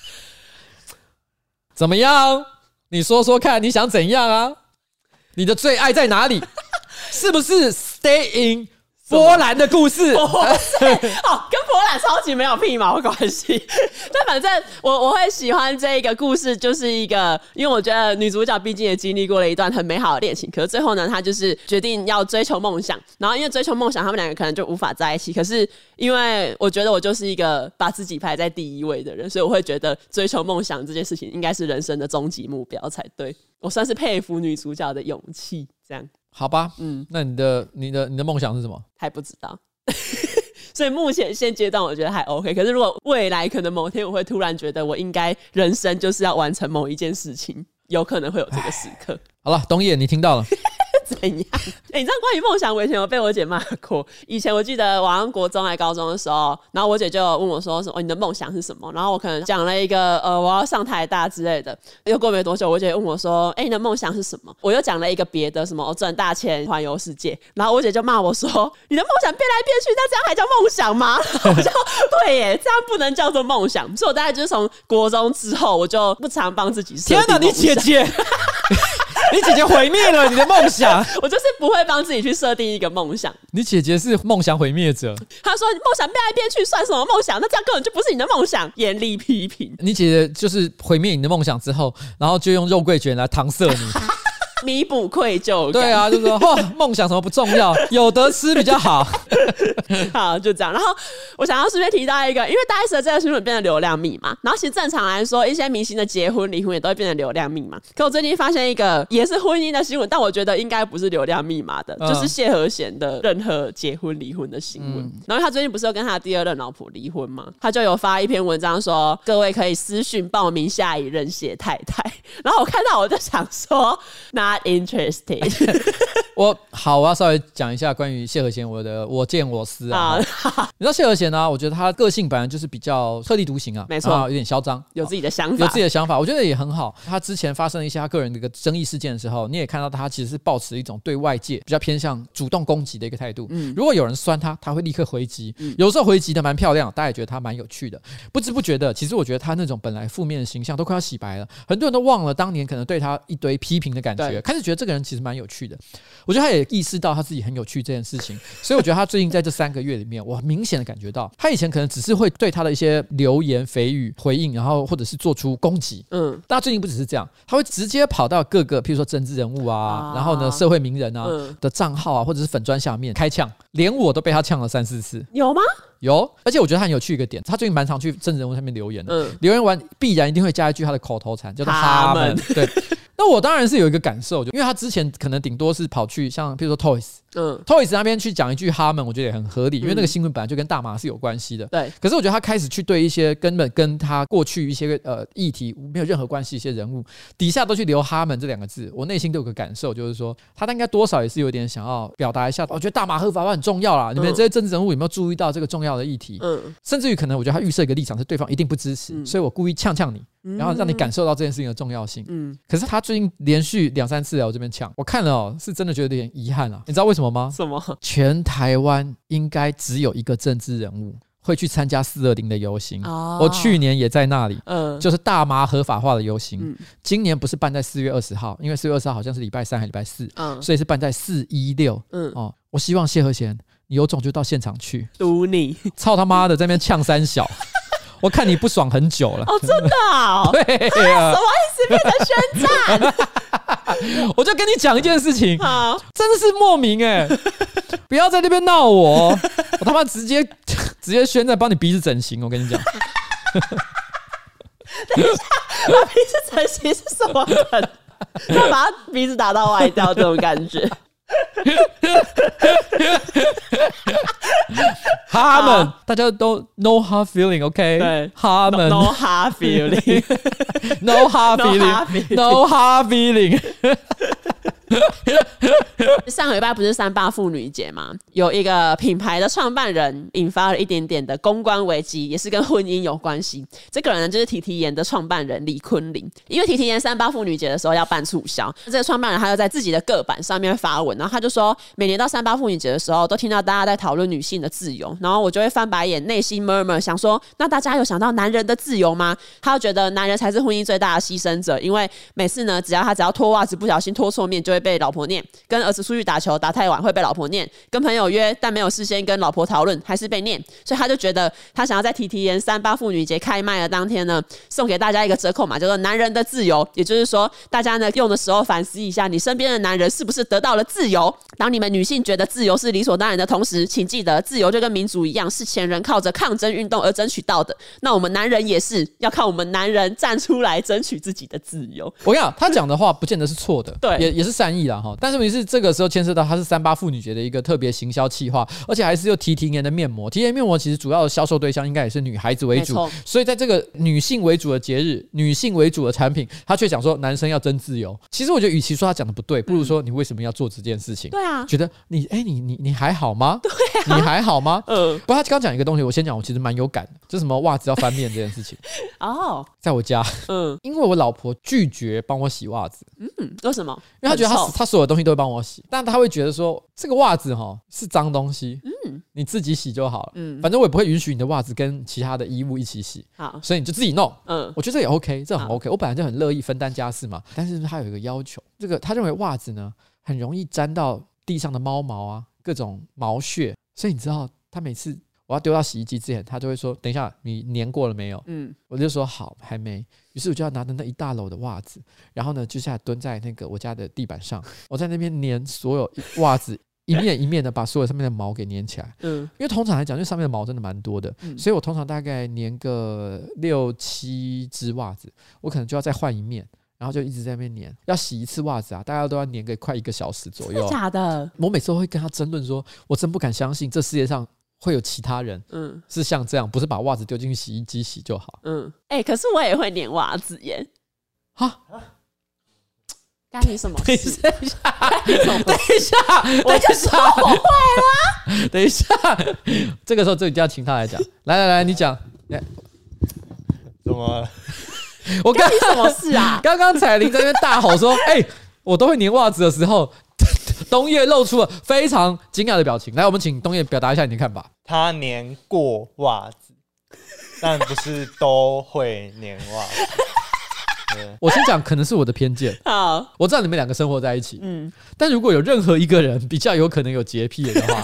怎么样？你说说看，你想怎样啊？你的最爱在哪里？是不是 Stay in 波兰的故事？哦，跟波兰超级没有屁毛关系。但反正我我会喜欢这一个故事，就是一个，因为我觉得女主角毕竟也经历过了一段很美好的恋情，可是最后呢，她就是决定要追求梦想。然后因为追求梦想，他们两个可能就无法在一起。可是因为我觉得我就是一个把自己排在第一位的人，所以我会觉得追求梦想这件事情应该是人生的终极目标才对。我算是佩服女主角的勇气，这样。好吧，嗯，那你的、你的、你的梦想是什么？还不知道。所以目前现阶段我觉得还 OK。可是如果未来可能某天我会突然觉得我应该人生就是要完成某一件事情，有可能会有这个时刻。好了，东野，你听到了。怎样？哎、欸，你知道关于梦想，我以前有被我姐骂过。以前我记得我上国中还高中的时候，然后我姐就问我说：“什么？你的梦想是什么？”然后我可能讲了一个呃，我要上台大之类的。又过没多久，我姐问我说：“哎、欸，你的梦想是什么？”我又讲了一个别的，什么我赚大钱、环游世界。然后我姐就骂我说：“你的梦想变来变去，那这样还叫梦想吗？” 我就对耶，这样不能叫做梦想。所以我大概就是从国中之后，我就不常帮自己设。天哪，你姐姐！你姐姐毁灭了你的梦想。我就是不会帮自己去设定一个梦想。你姐姐是梦想毁灭者。她说：“梦想变来变去，算什么梦想？那这样根本就不是你的梦想。”严厉批评。你姐姐就是毁灭你的梦想之后，然后就用肉桂卷来搪塞你。弥补愧疚。对啊，就是说，哇，梦想什么不重要，有得吃比较好。好，就这样。然后我想要顺便提到一个，因为大 S 的这个新闻变成流量密码。然后其实正常来说，一些明星的结婚、离婚也都会变成流量密码。可我最近发现一个也是婚姻的新闻，但我觉得应该不是流量密码的，就是谢和弦的任何结婚、离婚的新闻。嗯、然后他最近不是有跟他的第二任老婆离婚吗？他就有发一篇文章说，各位可以私讯报名下一任谢太太。然后我看到我就想说，那。not interested. 我好，我要稍微讲一下关于谢和弦我的我见我思啊。你知道谢和弦呢、啊？我觉得他个性本来就是比较特立独行啊，没错，有点嚣张，有自己的想法，有自己的想法，我觉得也很好。他之前发生了一些他个人的一个争议事件的时候，你也看到他其实是抱持一种对外界比较偏向主动攻击的一个态度。嗯，如果有人酸他，他会立刻回击，有时候回击的蛮漂亮，大家也觉得他蛮有趣的。不知不觉的，其实我觉得他那种本来负面的形象都快要洗白了，很多人都忘了当年可能对他一堆批评的感觉，开始觉得这个人其实蛮有趣的。我觉得他也意识到他自己很有趣这件事情，所以我觉得他最近在这三个月里面，我明显的感觉到，他以前可能只是会对他的一些流言蜚语回应，然后或者是做出攻击，嗯，但他最近不只是这样，他会直接跑到各个，譬如说政治人物啊，然后呢社会名人啊的账号啊，或者是粉砖下面开呛，连我都被他呛了三四次，有吗？有，而且我觉得他很有趣一个点，他最近蛮常去政治人物下面留言的，嗯，留言完必然一定会加一句他的口头禅，叫做他们，对。那我当然是有一个感受，就因为他之前可能顶多是跑去像譬如说 Toys，嗯，Toys 那边去讲一句哈们，我觉得也很合理，因为那个新闻本来就跟大麻是有关系的。对。可是我觉得他开始去对一些根本跟他过去一些呃议题没有任何关系一些人物底下都去留哈们这两个字，我内心都有个感受，就是说他应该多少也是有点想要表达一下，我觉得大麻合法化很重要啦。你们这些政治人物有没有注意到这个重要的议题？嗯。甚至于可能我觉得他预设一个立场是对方一定不支持，所以我故意呛呛你。然后让你感受到这件事情的重要性。嗯，可是他最近连续两三次来我这边抢，我看了哦，是真的觉得有点遗憾啊。你知道为什么吗？什么？全台湾应该只有一个政治人物会去参加四二零的游行。哦，我去年也在那里。嗯，就是大麻合法化的游行。嗯，今年不是办在四月二十号，因为四月二十号好像是礼拜三还是礼拜四。嗯，所以是办在四一六。嗯，哦，我希望谢和弦，你有种就到现场去。堵你！操他妈的，在那边呛三小。我看你不爽很久了哦，真的啊？对啊，什么意思？变成宣战？我就跟你讲一件事情，好，真的是莫名哎！不要在那边闹我，我他妈直接 直接宣战，帮你鼻子整形。我跟你讲，等一下，把鼻子整形是什么梗？要把他鼻子打到歪掉这种感觉。他们大家都 no hard feeling，OK？对，他们 no hard feeling，no hard feeling，no hard feeling。 上个礼拜不是三八妇女节吗？有一个品牌的创办人引发了一点点的公关危机，也是跟婚姻有关系。这个人呢，就是提提颜的创办人李坤林。因为提提颜三八妇女节的时候要办促销，这个创办人他就在自己的个版上面发文，然后他就说，每年到三八妇女节的时候，都听到大家在讨论女性的自由，然后我就会翻白眼，内心 murmur 想说，那大家有想到男人的自由吗？他就觉得男人才是婚姻最大的牺牲者，因为每次呢，只要他只要脱袜子不小心脱错面，就会被老婆念，跟儿子出去打球打太晚会被老婆念，跟朋友约但没有事先跟老婆讨论还是被念，所以他就觉得他想要在提提颜三八妇女节开卖的当天呢，送给大家一个折扣码，叫做“男人的自由”，也就是说，大家呢用的时候反思一下，你身边的男人是不是得到了自由？当你们女性觉得自由是理所当然的同时，请记得，自由就跟民主一样，是前人靠着抗争运动而争取到的。那我们男人也是要靠我们男人站出来争取自己的自由。我跟你讲，他讲的话不见得是错的，对，也也是善。意了哈，但是问题是这个时候牵涉到它是三八妇女节的一个特别行销企划，而且还是又提提颜的面膜。提提颜面膜其实主要的销售对象应该也是女孩子为主，所以在这个女性为主的节日，女性为主的产品，他却讲说男生要争自由。其实我觉得，与其说他讲的不对，不如说你为什么要做这件事情？对啊，觉得你哎，你你你还好吗？对 你还好吗？嗯。不过他刚讲一个东西，我先讲，我其实蛮有感的，就是什么袜子要翻面这件事情。哦，在我家，嗯，因为我老婆拒绝帮我洗袜子。嗯，为什么？因为她觉得她她所有东西都会帮我洗，但她会觉得说这个袜子哈是脏东西，嗯，你自己洗就好了。嗯，反正我也不会允许你的袜子跟其他的衣物一起洗。好，所以你就自己弄。嗯，我觉得这也 OK，这很 OK。我本来就很乐意分担家事嘛，但是他有一个要求，这个他认为袜子呢很容易沾到地上的猫毛啊，各种毛屑，所以你知道他每次我要丢到洗衣机之前，他就会说：“等一下，你粘过了没有？”嗯，我就说：“好，还没。”于是我就要拿着那一大篓的袜子，然后呢，就下来蹲在那个我家的地板上，我在那边粘所有袜子。一面一面的把所有上面的毛给粘起来，嗯，因为通常来讲，因为上面的毛真的蛮多的，嗯，所以我通常大概粘个六七只袜子，我可能就要再换一面，然后就一直在那边粘。要洗一次袜子啊，大家都要粘个快一个小时左右。假的？我每次都会跟他争论说，我真不敢相信这世界上会有其他人，嗯，是像这样，不是把袜子丢进去洗衣机洗就好。嗯，哎，欸，可是我也会粘袜子耶。哈。干你什么？等一下，等一下，我就说我坏了。等一下，这个时候就一定要请他来讲。来来来，你讲。怎么？我干你什么事啊？刚刚彩玲在那边大吼说：“哎，我都会粘袜子的时候，东叶露出了非常惊讶的表情。”来，我们请东叶表达一下你的看法。他粘过袜子，但不是都会粘袜子。我先讲，可能是我的偏见。好，我知道你们两个生活在一起，嗯，但如果有任何一个人比较有可能有洁癖的话，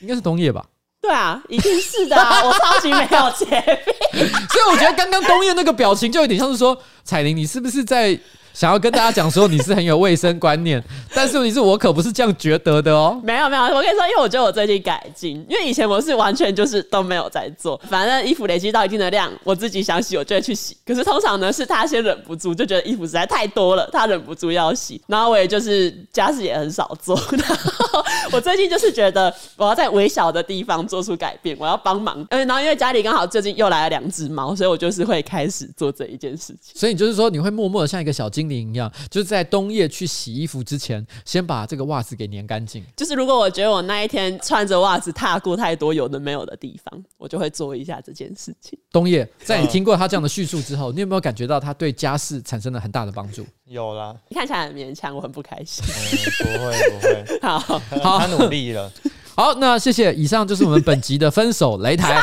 应该是冬叶吧？对啊，一定是的啊，我超级没有洁癖。所以我觉得刚刚东燕那个表情就有点像是说，彩玲，你是不是在？想要跟大家讲说你是很有卫生观念，但是问题是我可不是这样觉得的哦。没有没有，我跟你说，因为我觉得我最近改进，因为以前我是完全就是都没有在做，反正衣服累积到一定的量，我自己想洗我就会去洗。可是通常呢是他先忍不住，就觉得衣服实在太多了，他忍不住要洗，然后我也就是家事也很少做。然后我最近就是觉得我要在微小的地方做出改变，我要帮忙。嗯，然后因为家里刚好最近又来了两只猫，所以我就是会开始做这一件事情。所以你就是说你会默默的像一个小精。一样，就是在冬夜去洗衣服之前，先把这个袜子给粘干净。就是如果我觉得我那一天穿着袜子踏过太多有的没有的地方，我就会做一下这件事情。冬夜，在你听过他这样的叙述之后，你有没有感觉到他对家事产生了很大的帮助？有啦，你看起来很勉强，我很不开心。嗯、不会不会，好好，他努力了。好，那谢谢。以上就是我们本集的分手擂台，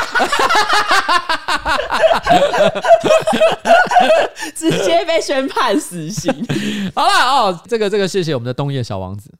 直接被宣判死刑。好了哦，这个这个，谢谢我们的冬叶小王子。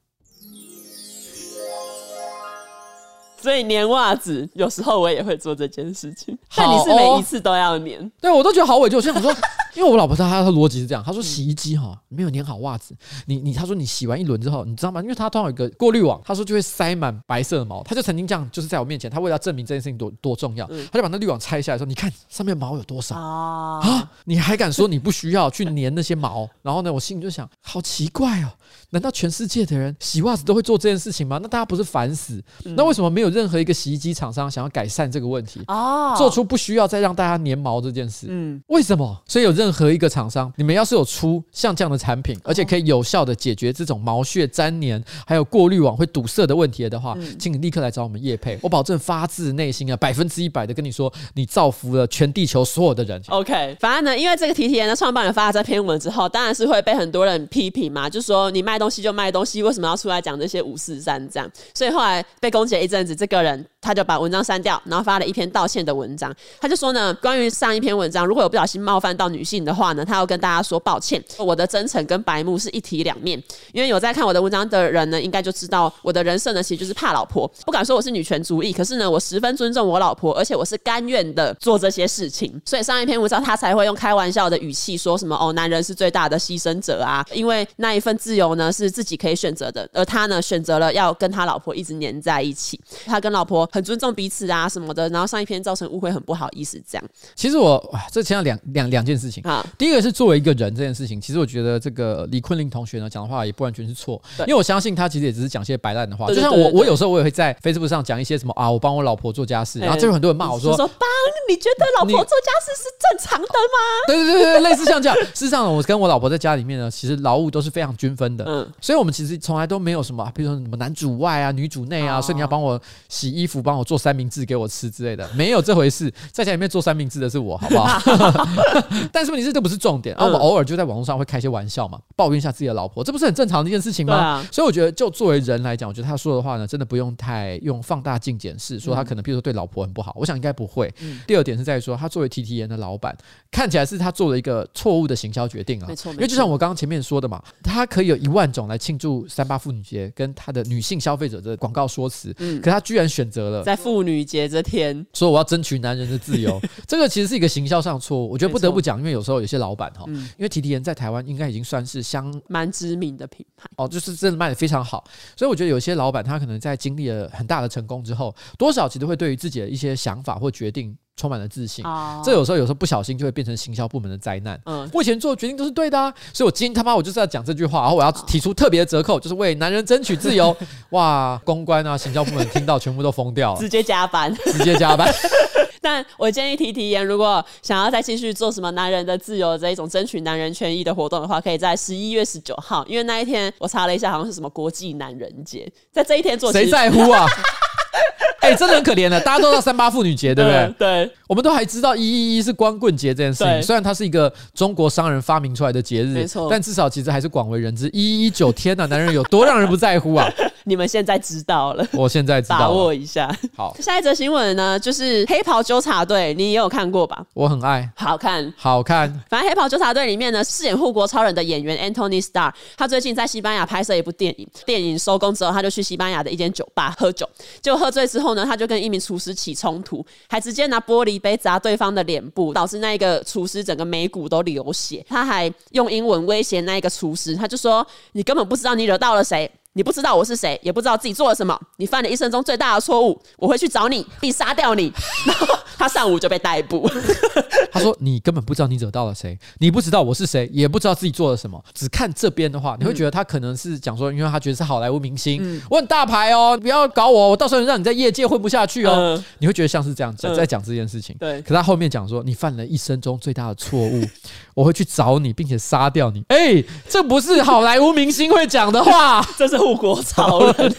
所以粘袜子，有时候我也会做这件事情。但你是每一次都要粘？哦、对，我都觉得好委屈。我现在想说，因为我老婆她她的逻辑是这样，她说洗衣机哈没有粘好袜子，你你她说你洗完一轮之后，你知道吗？因为她通常有一个过滤网，她说就会塞满白色的毛。她就曾经这样，就是在我面前，她为了证明这件事情多多重要，她就把那滤网拆下来说：“你看上面毛有多少啊？你还敢说你不需要去粘那些毛？”然后呢，我心里就想，好奇怪哦，难道全世界的人洗袜子都会做这件事情吗？那大家不是烦死？那为什么没有？任何一个洗衣机厂商想要改善这个问题，哦，做出不需要再让大家粘毛这件事，嗯，为什么？所以有任何一个厂商，你们要是有出像这样的产品，而且可以有效的解决这种毛屑粘黏还有过滤网会堵塞的问题的话，请你立刻来找我们叶配，我保证发自内心啊，百分之一百的跟你说，你造福了全地球所有的人。OK，反正呢，因为这个提提人的创办人发了这篇文之后，当然是会被很多人批评嘛，就说你卖东东西就卖东西，为什么要出来讲这些五四三这样？所以后来被攻击了一阵子。这个人他就把文章删掉，然后发了一篇道歉的文章。他就说呢，关于上一篇文章，如果有不小心冒犯到女性的话呢，他要跟大家说抱歉。我的真诚跟白目是一体两面，因为有在看我的文章的人呢，应该就知道我的人设呢，其实就是怕老婆。不敢说我是女权主义，可是呢，我十分尊重我老婆，而且我是甘愿的做这些事情。所以上一篇文章他才会用开玩笑的语气说什么哦，男人是最大的牺牲者啊，因为那一份自由呢是自己可以选择的，而他呢选择了要跟他老婆一直黏在一起。他跟老婆很尊重彼此啊什么的，然后上一篇造成误会，很不好意思这样。其实我哇，这牵扯两两两件事情啊。第一个是作为一个人这件事情，其实我觉得这个李坤林同学呢讲的话也不完全是错，因为我相信他其实也只是讲些白烂的话。就像我我有时候我也会在 Facebook 上讲一些什么啊，我帮我老婆做家事，然后就有很多人骂我说，说帮你觉得老婆做家事是正常的吗？对对对对，类似像这样。事实上，我跟我老婆在家里面呢，其实劳务都是非常均分的，嗯，所以我们其实从来都没有什么，比如说什么男主外啊，女主内啊，所以你要帮我洗衣服，帮我做三明治给我吃之类的，没有这回事。在家里面做三明治的是我，好不好？但是问题是这不是重点啊，我偶尔就在网络上会开一些玩笑嘛，抱怨一下自己的老婆，这不是很正常的一件事情吗？所以我觉得，就作为人来讲，我觉得他说的话呢，真的不用太用放大镜检视，说他可能比如说对老婆很不好，我想应该不会。第二点是在于说，他作为 TTN 的老板，看起来是他做了一个错误的行销决定啊，没错，因为就像我刚刚前面说的嘛，他可以有一万种来庆祝三八妇女节跟他的女性消费者的广告说辞，嗯，可他居然选择了在妇女节这天。说我要争取男人的自由，这个其实是一个行销上的错。误，我觉得不得不讲，因为有时候有些老板哈，因为提提人在台湾应该已经算是相蛮知名的品牌。哦，就是真的卖的非常好，所以我觉得有些老板他可能在经历了很大的成功之后，多少其实会对于自己的一些想法或决定。充满了自信，这有时候有时候不小心就会变成行销部门的灾难。嗯，我以前做的决定都是对的啊，所以我今天他妈我就是要讲这句话，然后我要提出特别的折扣，就是为男人争取自由。哇，公关啊，行销部门听到全部都疯掉了，直接加班，直接加班。但我建议提提言如果想要再继续做什么男人的自由这一种争取男人权益的活动的话，可以在十一月十九号，因为那一天我查了一下，好像是什么国际男人节，在这一天做，谁在乎啊？哎、欸，真的很可怜的，大家都知道三八妇女节，对不对？对，我们都还知道一一一是光棍节这件事情。虽然它是一个中国商人发明出来的节日，没错，但至少其实还是广为人知。一一一九天呐，男人有多让人不在乎啊？你们现在知道了，我现在知道，把握一下。好，下一则新闻呢，就是黑袍纠察队，你也有看过吧？我很爱，好看，好看。反正黑袍纠察队里面呢，饰演护国超人的演员 Anthony Starr，他最近在西班牙拍摄一部电影。电影收工之后，他就去西班牙的一间酒吧喝酒，结果喝醉之后呢，他就跟一名厨师起冲突，还直接拿玻璃杯砸对方的脸部，导致那一个厨师整个眉骨都流血。他还用英文威胁那一个厨师，他就说：“你根本不知道你惹到了谁。”你不知道我是谁，也不知道自己做了什么，你犯了一生中最大的错误，我会去找你，并杀掉你。然后他上午就被逮捕。他说：“你根本不知道你惹到了谁，你不知道我是谁，也不知道自己做了什么。只看这边的话，你会觉得他可能是讲说，因为他觉得是好莱坞明星，嗯、我很大牌哦，不要搞我，我到时候让你在业界混不下去哦。嗯、你会觉得像是这样子在讲这件事情。对，可他后面讲说，你犯了一生中最大的错误，我会去找你，并且杀掉你。哎、欸，这不是好莱坞明星会讲的话，这是。”护国超人，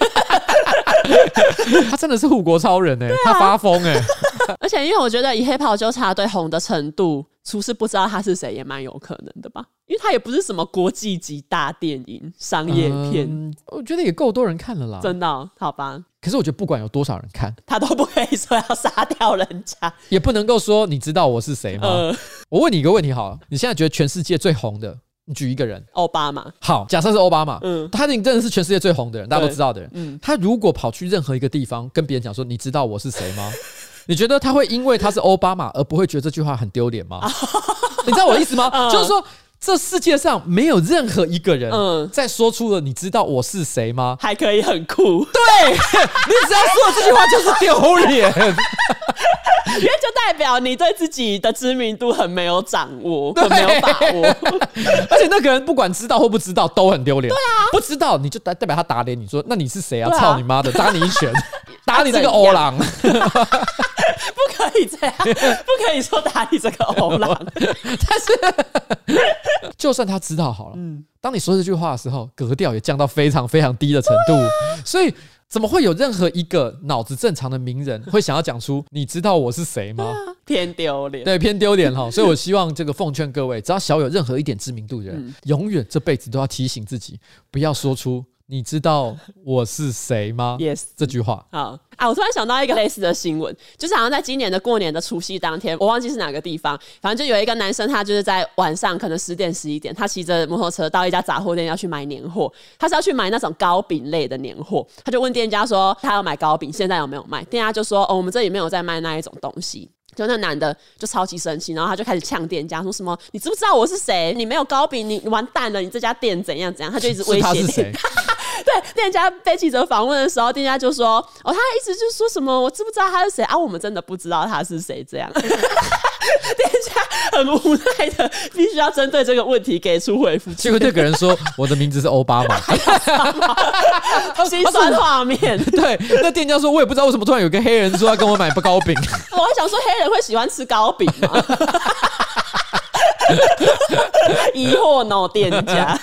他真的是护国超人哎、欸，啊、他发疯哎、欸，而且因为我觉得以黑袍纠察队红的程度，厨师不知道他是谁也蛮有可能的吧，因为他也不是什么国际级大电影商业片、嗯，我觉得也够多人看了啦，真的、哦、好吧？可是我觉得不管有多少人看，他都不可以说要杀掉人家，也不能够说你知道我是谁吗？呃、我问你一个问题好了，你现在觉得全世界最红的？你举一个人，奥巴马。好，假设是奥巴马，嗯，他真的是全世界最红的人，大家都知道的人。嗯，他如果跑去任何一个地方跟别人讲说：“你知道我是谁吗？” 你觉得他会因为他是奥巴马而不会觉得这句话很丢脸吗？你知道我的意思吗？嗯、就是说。这世界上没有任何一个人，嗯，在说出了“你知道我是谁吗？”还可以很酷。对，你只要说了这句话就是丢脸，因为就代表你对自己的知名度很没有掌握，很没有把握。而且那个人不管知道或不知道都很丢脸。对啊，不知道你就代代表他打脸你说：“那你是谁啊？操你妈的，打你一拳，打你这个欧郎。”不可以这样，不可以说打你这个欧郎。但是，就算他知道好了，嗯，当你说这句话的时候，格调也降到非常非常低的程度。所以，怎么会有任何一个脑子正常的名人会想要讲出“你知道我是谁吗？” 偏丢脸，对，偏丢脸哈。所以我希望这个奉劝各位，只要小有任何一点知名度的人，永远这辈子都要提醒自己，不要说出。你知道我是谁吗？Yes，这句话。好啊，我突然想到一个类似的新闻，就是好像在今年的过年的除夕当天，我忘记是哪个地方，反正就有一个男生，他就是在晚上可能十点十一点，他骑着摩托车到一家杂货店要去买年货，他是要去买那种糕饼类的年货，他就问店家说他要买糕饼，现在有没有卖？店家就说哦，我们这里没有在卖那一种东西。就那男的就超级生气，然后他就开始呛店家说什么：“你知不知道我是谁？你没有糕饼，你完蛋了！你这家店怎样怎样？”他就一直威胁店。对，店家被记者访问的时候，店家就说：“哦，他一直就说什么，我知不知道他是谁啊？我们真的不知道他是谁。”这样，店家很无奈的，必须要针对这个问题给出回复。结果那个人说：“我的名字是奥巴马。”心酸画面。对，那店家说：“我也不知道为什么突然有个黑人说要跟我买不糕饼。”我还想说，黑人会喜欢吃糕饼吗？疑惑脑店家。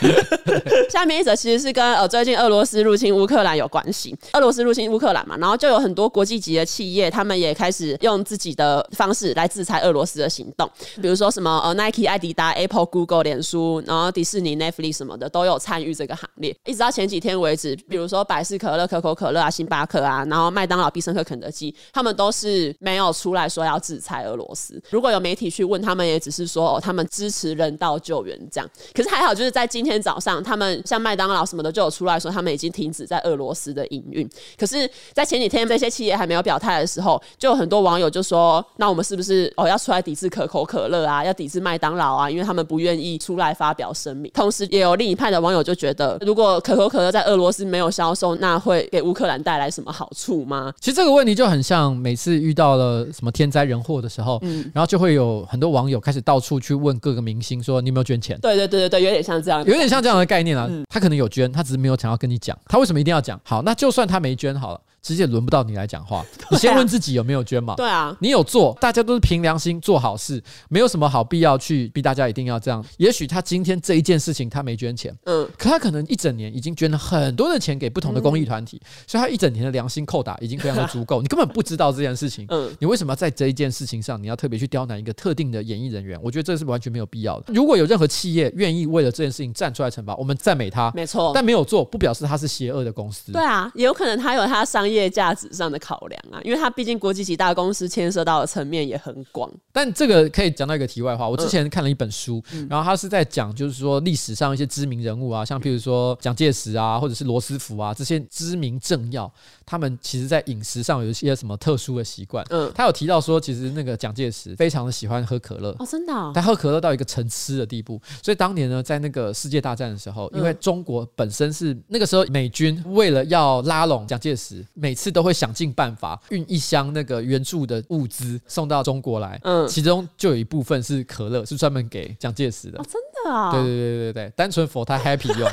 下面一则其实是跟呃最近俄罗斯入侵乌克兰有关系。俄罗斯入侵乌克兰嘛，然后就有很多国际级的企业，他们也开始用自己的方式来制裁俄罗斯的行动。比如说什么呃 Nike、艾迪达、Apple、Google、脸书，然后迪士尼、Netflix 什么的都有参与这个行列。一直到前几天为止，比如说百事可乐、可口可乐啊、星巴克啊，然后麦当劳、必胜客、肯德基，他们都是没有出来说要制裁俄罗斯。如果有媒体去问他们，也只是说哦，他们支持人道救援这样。可是还好，就是在今天早上，他们像麦当劳什么的就有出来说，他们已经停止在俄罗斯的营运。可是，在前几天这些企业还没有表态的时候，就有很多网友就说：“那我们是不是哦要出来抵制可口可乐啊？要抵制麦当劳啊？因为他们不愿意出来发表声明。”同时，也有另一派的网友就觉得，如果可口可乐在俄罗斯没有销售，那会给乌克兰带来什么好处吗？其实这个问题就很像每次遇到了什么天灾人祸的时候，嗯，然后就会有很多网友开始到处去问各个明星说：“你有没有捐钱？”对对对对对，有点像这样，有点像这样的概念啊。嗯、他可能有捐，他只是没有想要跟你讲。他为什么一定要讲？好，那就算他没捐好了。直接轮不到你来讲话，你先问自己有没有捐嘛？对啊，你有做，大家都是凭良心做好事，没有什么好必要去逼大家一定要这样。也许他今天这一件事情他没捐钱，嗯，可他可能一整年已经捐了很多的钱给不同的公益团体，所以他一整年的良心扣打已经非常的足够。你根本不知道这件事情，嗯，你为什么要在这一件事情上你要特别去刁难一个特定的演艺人员？我觉得这是完全没有必要的。如果有任何企业愿意为了这件事情站出来惩罚，我们赞美他，没错，但没有做不表示他是邪恶的公司。对啊，也有可能他有他商业价值上的考量啊，因为它毕竟国际级大公司牵涉到的层面也很广。但这个可以讲到一个题外话，我之前看了一本书，嗯、然后他是在讲，就是说历史上一些知名人物啊，像譬如说蒋介石啊，或者是罗斯福啊这些知名政要，他们其实在饮食上有一些什么特殊的习惯。嗯，他有提到说，其实那个蒋介石非常的喜欢喝可乐哦，真的、哦，他喝可乐到一个成痴的地步。所以当年呢，在那个世界大战的时候，因为中国本身是那个时候美军为了要拉拢蒋介石，每次都会想尽办法运一箱那个援助的物资送到中国来，嗯，其中就有一部分是可乐，是专门给蒋介石的。哦，真的啊？对对对对对，单纯 for 他 happy 用。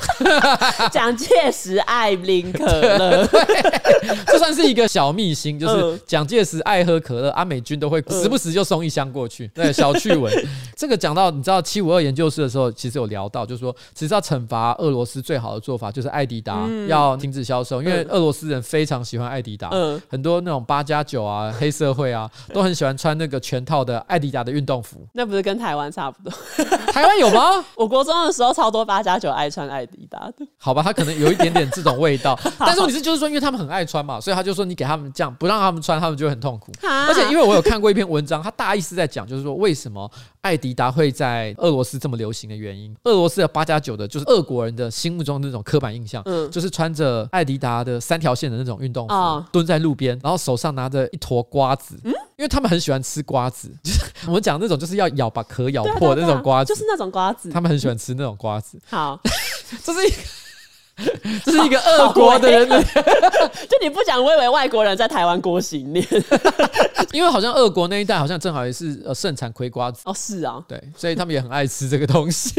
蒋介石爱拎可乐，这算是一个小秘辛，就是蒋介石爱喝可乐，阿美军都会时不时就送一箱过去。对，小趣闻。这个讲到你知道七五二研究室的时候，其实有聊到，就是说，其实要惩罚俄罗斯最好的做法就是艾迪达要停止销售，因为俄罗斯人非常喜欢艾迪达，嗯，很多那种八加九啊、黑社会啊，都很喜欢穿那个全套的艾迪达的运动服。那不是跟台湾差不多？台湾有吗？我国中的时候超多八加九爱穿艾迪达的。好吧，他可能有一点点这种味道。但是问题是，就是说，因为他们很爱穿嘛，所以他就说你给他们这样，不让他们穿，他们就会很痛苦。而且因为我有看过一篇文章，他大意是在讲，就是说为什么艾迪达会在俄罗斯这么流行的原因。俄罗斯的八加九的，就是俄国人的心目中的那种刻板印象，嗯，就是穿着艾迪达的三条线的那种运动服，蹲在路边，然后手上拿着一坨瓜子，嗯，因为他们很喜欢吃瓜子，就是我们讲那种就是要咬把壳咬破的那种瓜子，就是那种瓜子，他们很喜欢吃那种瓜子。好，这是一个。这是一个恶国的人 就你不讲，我以为外国人在台湾过新年，因为好像恶国那一带好像正好也是呃盛产葵瓜子。哦，是啊，对，所以他们也很爱吃这个东西。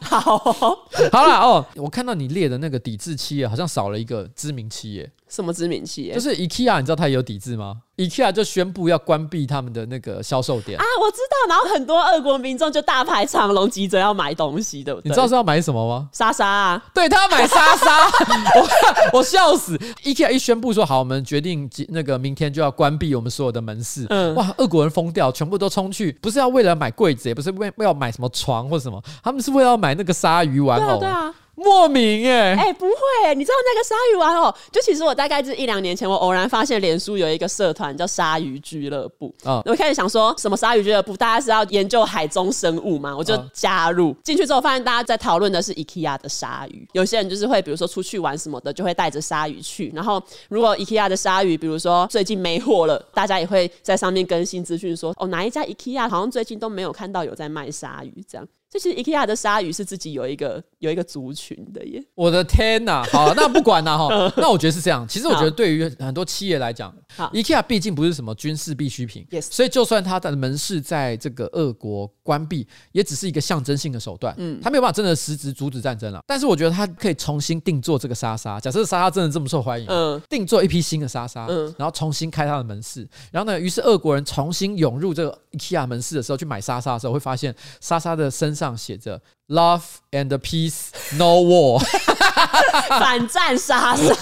好，好了哦，我看到你列的那个抵制企业好像少了一个知名企业，什么知名企业？就是 IKEA，你知道它也有抵制吗？IKEA 就宣布要关闭他们的那个销售点啊，我知道。然后很多俄国民众就大排长龙，急着要买东西，对不对？你知道是要买什么吗？莎莎啊，对，他要买莎莎，我我笑死。IKEA 一宣布说好，我们决定那个明天就要关闭我们所有的门市。嗯，哇，俄国人疯掉，全部都冲去，不是要为了买柜子，也不是为为了买什么床或什么，他们是为了要买那个鲨鱼玩偶。对啊。对啊莫名哎、欸，哎、欸、不会，你知道那个鲨鱼玩偶？就其实我大概是一两年前，我偶然发现脸书有一个社团叫鲨鱼俱乐部。啊，我开始想说什么鲨鱼俱乐部，大家是要研究海中生物嘛？我就加入进去之后，发现大家在讨论的是 IKEA 的鲨鱼。有些人就是会，比如说出去玩什么的，就会带着鲨鱼去。然后如果 IKEA 的鲨鱼，比如说最近没货了，大家也会在上面更新资讯说，哦哪一家 IKEA 好像最近都没有看到有在卖鲨鱼这样。这其实 IKEA 的鲨鱼是自己有一个有一个族群的耶。我的天呐！好，那不管了哈。那我觉得是这样。其实我觉得对于很多企业来讲，IKEA 毕竟不是什么军事必需品，所以就算它的门市在这个俄国关闭，也只是一个象征性的手段。嗯，它没有办法真的实质阻止战争了。但是我觉得它可以重新定做这个莎莎。假设莎莎真的这么受欢迎，嗯，定做一批新的莎莎，嗯，然后重新开它的门市。然后呢，于是俄国人重新涌入这个 IKEA 门市的时候，去买莎莎的时候，会发现莎莎的身上写着。Love and peace, no war。 反战莎莎，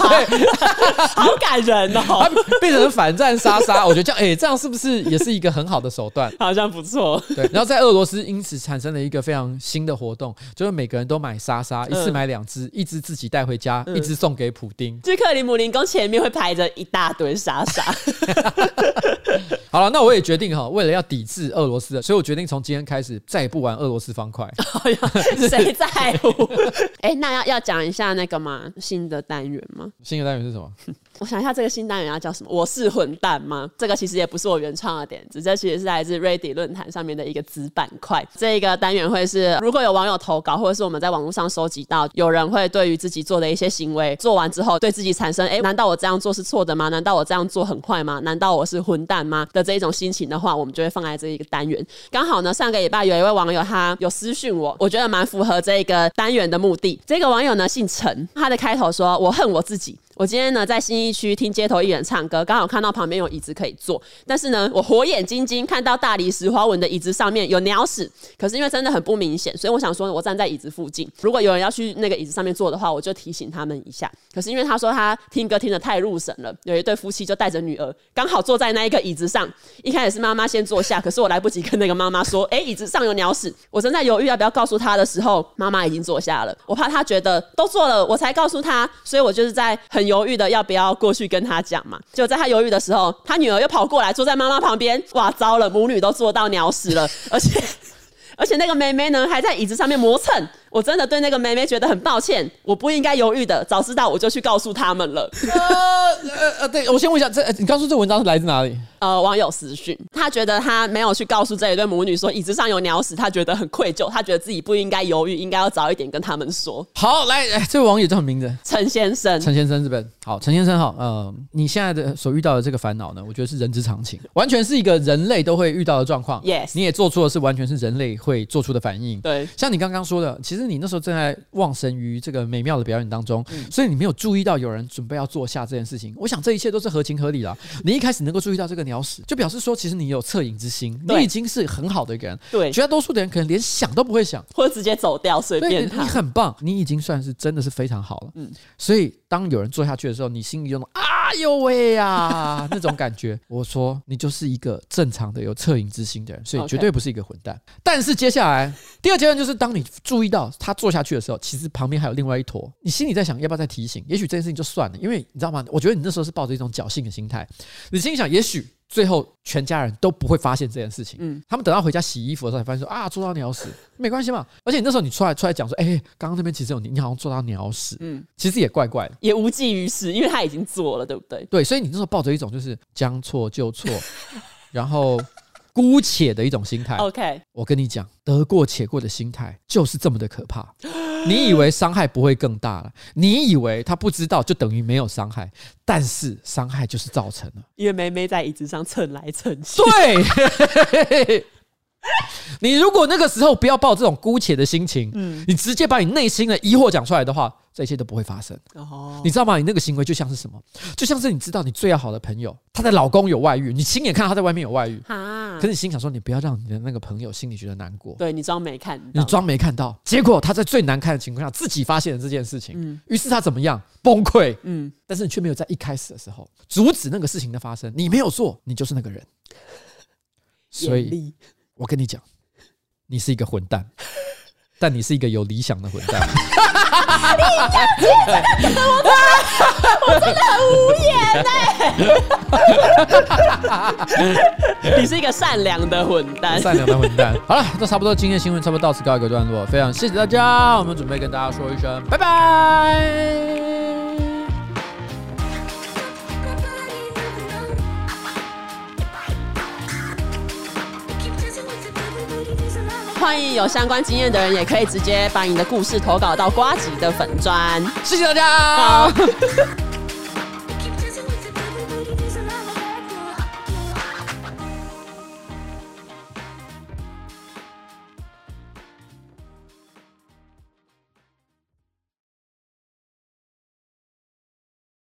好感人哦！变成反战莎莎，我觉得这样，哎、欸，这样是不是也是一个很好的手段？好像不错。对，然后在俄罗斯因此产生了一个非常新的活动，就是每个人都买莎莎，一次买两只，一只自己带回家，一只送给普丁。就克里姆林宫前面会排着一大堆莎莎。好了，那我也决定哈，为了要抵制俄罗斯的，所以我决定从今天开始再也不玩俄罗斯方块。谁在乎？哎、欸，那要要讲一下那个吗？新的单元吗？新的单元是什么？我想一下，这个新单元要叫什么？我是混蛋吗？这个其实也不是我原创的点子，这其实是来自 Reddit 论坛上面的一个子板块。这个单元会是，如果有网友投稿，或者是我们在网络上收集到，有人会对于自己做的一些行为，做完之后对自己产生，哎，难道我这样做是错的吗？难道我这样做很坏吗？难道我是混蛋吗？的这一种心情的话，我们就会放在这一个单元。刚好呢，上个礼拜有一位网友他有私讯我，我觉得蛮符合这个单元的目的。这个网友呢姓陈，他的开头说：“我恨我自己。”我今天呢在新义区听街头艺人唱歌，刚好看到旁边有椅子可以坐，但是呢我火眼金睛看到大理石花纹的椅子上面有鸟屎，可是因为真的很不明显，所以我想说我站在椅子附近，如果有人要去那个椅子上面坐的话，我就提醒他们一下。可是因为他说他听歌听得太入神了，有一对夫妻就带着女儿刚好坐在那一个椅子上，一开始是妈妈先坐下，可是我来不及跟那个妈妈说，哎、椅子上有鸟屎，我正在犹豫要不要告诉他的时候，妈妈已经坐下了，我怕他觉得都坐了我才告诉他，所以我就是在很 犹豫的要不要。过去跟他讲嘛？就在他犹豫的时候，他女儿又跑过来坐在妈妈旁边。哇，糟了，母女都坐到鸟屎了，而且 而且那个妹妹呢，还在椅子上面磨蹭。我真的对那个妹妹觉得很抱歉，我不应该犹豫的，早知道我就去告诉他们了。呃呃呃，对，我先问一下，这你告诉这文章是来自哪里？呃，网友私讯，他觉得他没有去告诉这一对母女说椅子上有鸟屎，他觉得很愧疚，他觉得自己不应该犹豫，应该要早一点跟他们说。好，来，这位网友叫什么名字？陈先生。陈先生这边好，陈先生好，呃，你现在的所遇到的这个烦恼呢，我觉得是人之常情，完全是一个人类都会遇到的状况。Yes，你也做出的是完全是人类会做出的反应。对，像你刚刚说的，其实你那时候正在。忘神于这个美妙的表演当中，所以你没有注意到有人准备要坐下这件事情。我想这一切都是合情合理的。你一开始能够注意到这个鸟屎，就表示说其实你有恻隐之心，你已经是很好的一个人。对，绝大多数的人可能连想都不会想，或者直接走掉，随便他。你很棒，你已经算是真的是非常好了。嗯，所以当有人坐下去的时候，你心里就啊呦喂呀那种感觉。我说你就是一个正常的有恻隐之心的人，所以绝对不是一个混蛋。但是接下来第二阶段就是当你注意到他坐下去的时候，其实旁边还有另外一坨，你心里在想要不要再提醒？也许这件事情就算了，因为你知道吗？我觉得你那时候是抱着一种侥幸的心态，你心里想，也许最后全家人都不会发现这件事情。嗯，他们等到回家洗衣服的时候才发现说啊，做到鸟屎，没关系嘛。而且你那时候你出来出来讲说，哎、欸，刚刚那边其实有你，你好像做到鸟屎，嗯，其实也怪怪的，也无济于事，因为他已经做了，对不对？对，所以你那时候抱着一种就是将错就错，然后。姑且的一种心态。OK，我跟你讲，得过且过的心态就是这么的可怕。你以为伤害不会更大了？你以为他不知道就等于没有伤害？但是伤害就是造成了。因为妹妹在椅子上蹭来蹭去。对。你如果那个时候不要抱这种姑且的心情，嗯，你直接把你内心的疑惑讲出来的话，这一切都不会发生。哦，你知道吗？你那个行为就像是什么？就像是你知道你最要好的朋友，她的老公有外遇，你亲眼看到他在外面有外遇，啊，可是你心想说，你不要让你的那个朋友心里觉得难过。对，你装没看，你装没看到，结果他在最难看的情况下自己发现了这件事情，嗯，于是他怎么样？崩溃，嗯，但是你却没有在一开始的时候阻止那个事情的发生，你没有做，你就是那个人，所以。我跟你讲，你是一个混蛋，但你是一个有理想的混蛋。你这样我我真的很无言哎！你是一个善良的混蛋，善良的混蛋。好了，那差不多，今天新闻差不多到此告一个段落。非常谢谢大家，我们准备跟大家说一声拜拜。欢迎有相关经验的人，也可以直接把你的故事投稿到瓜吉的粉专。谢谢大家。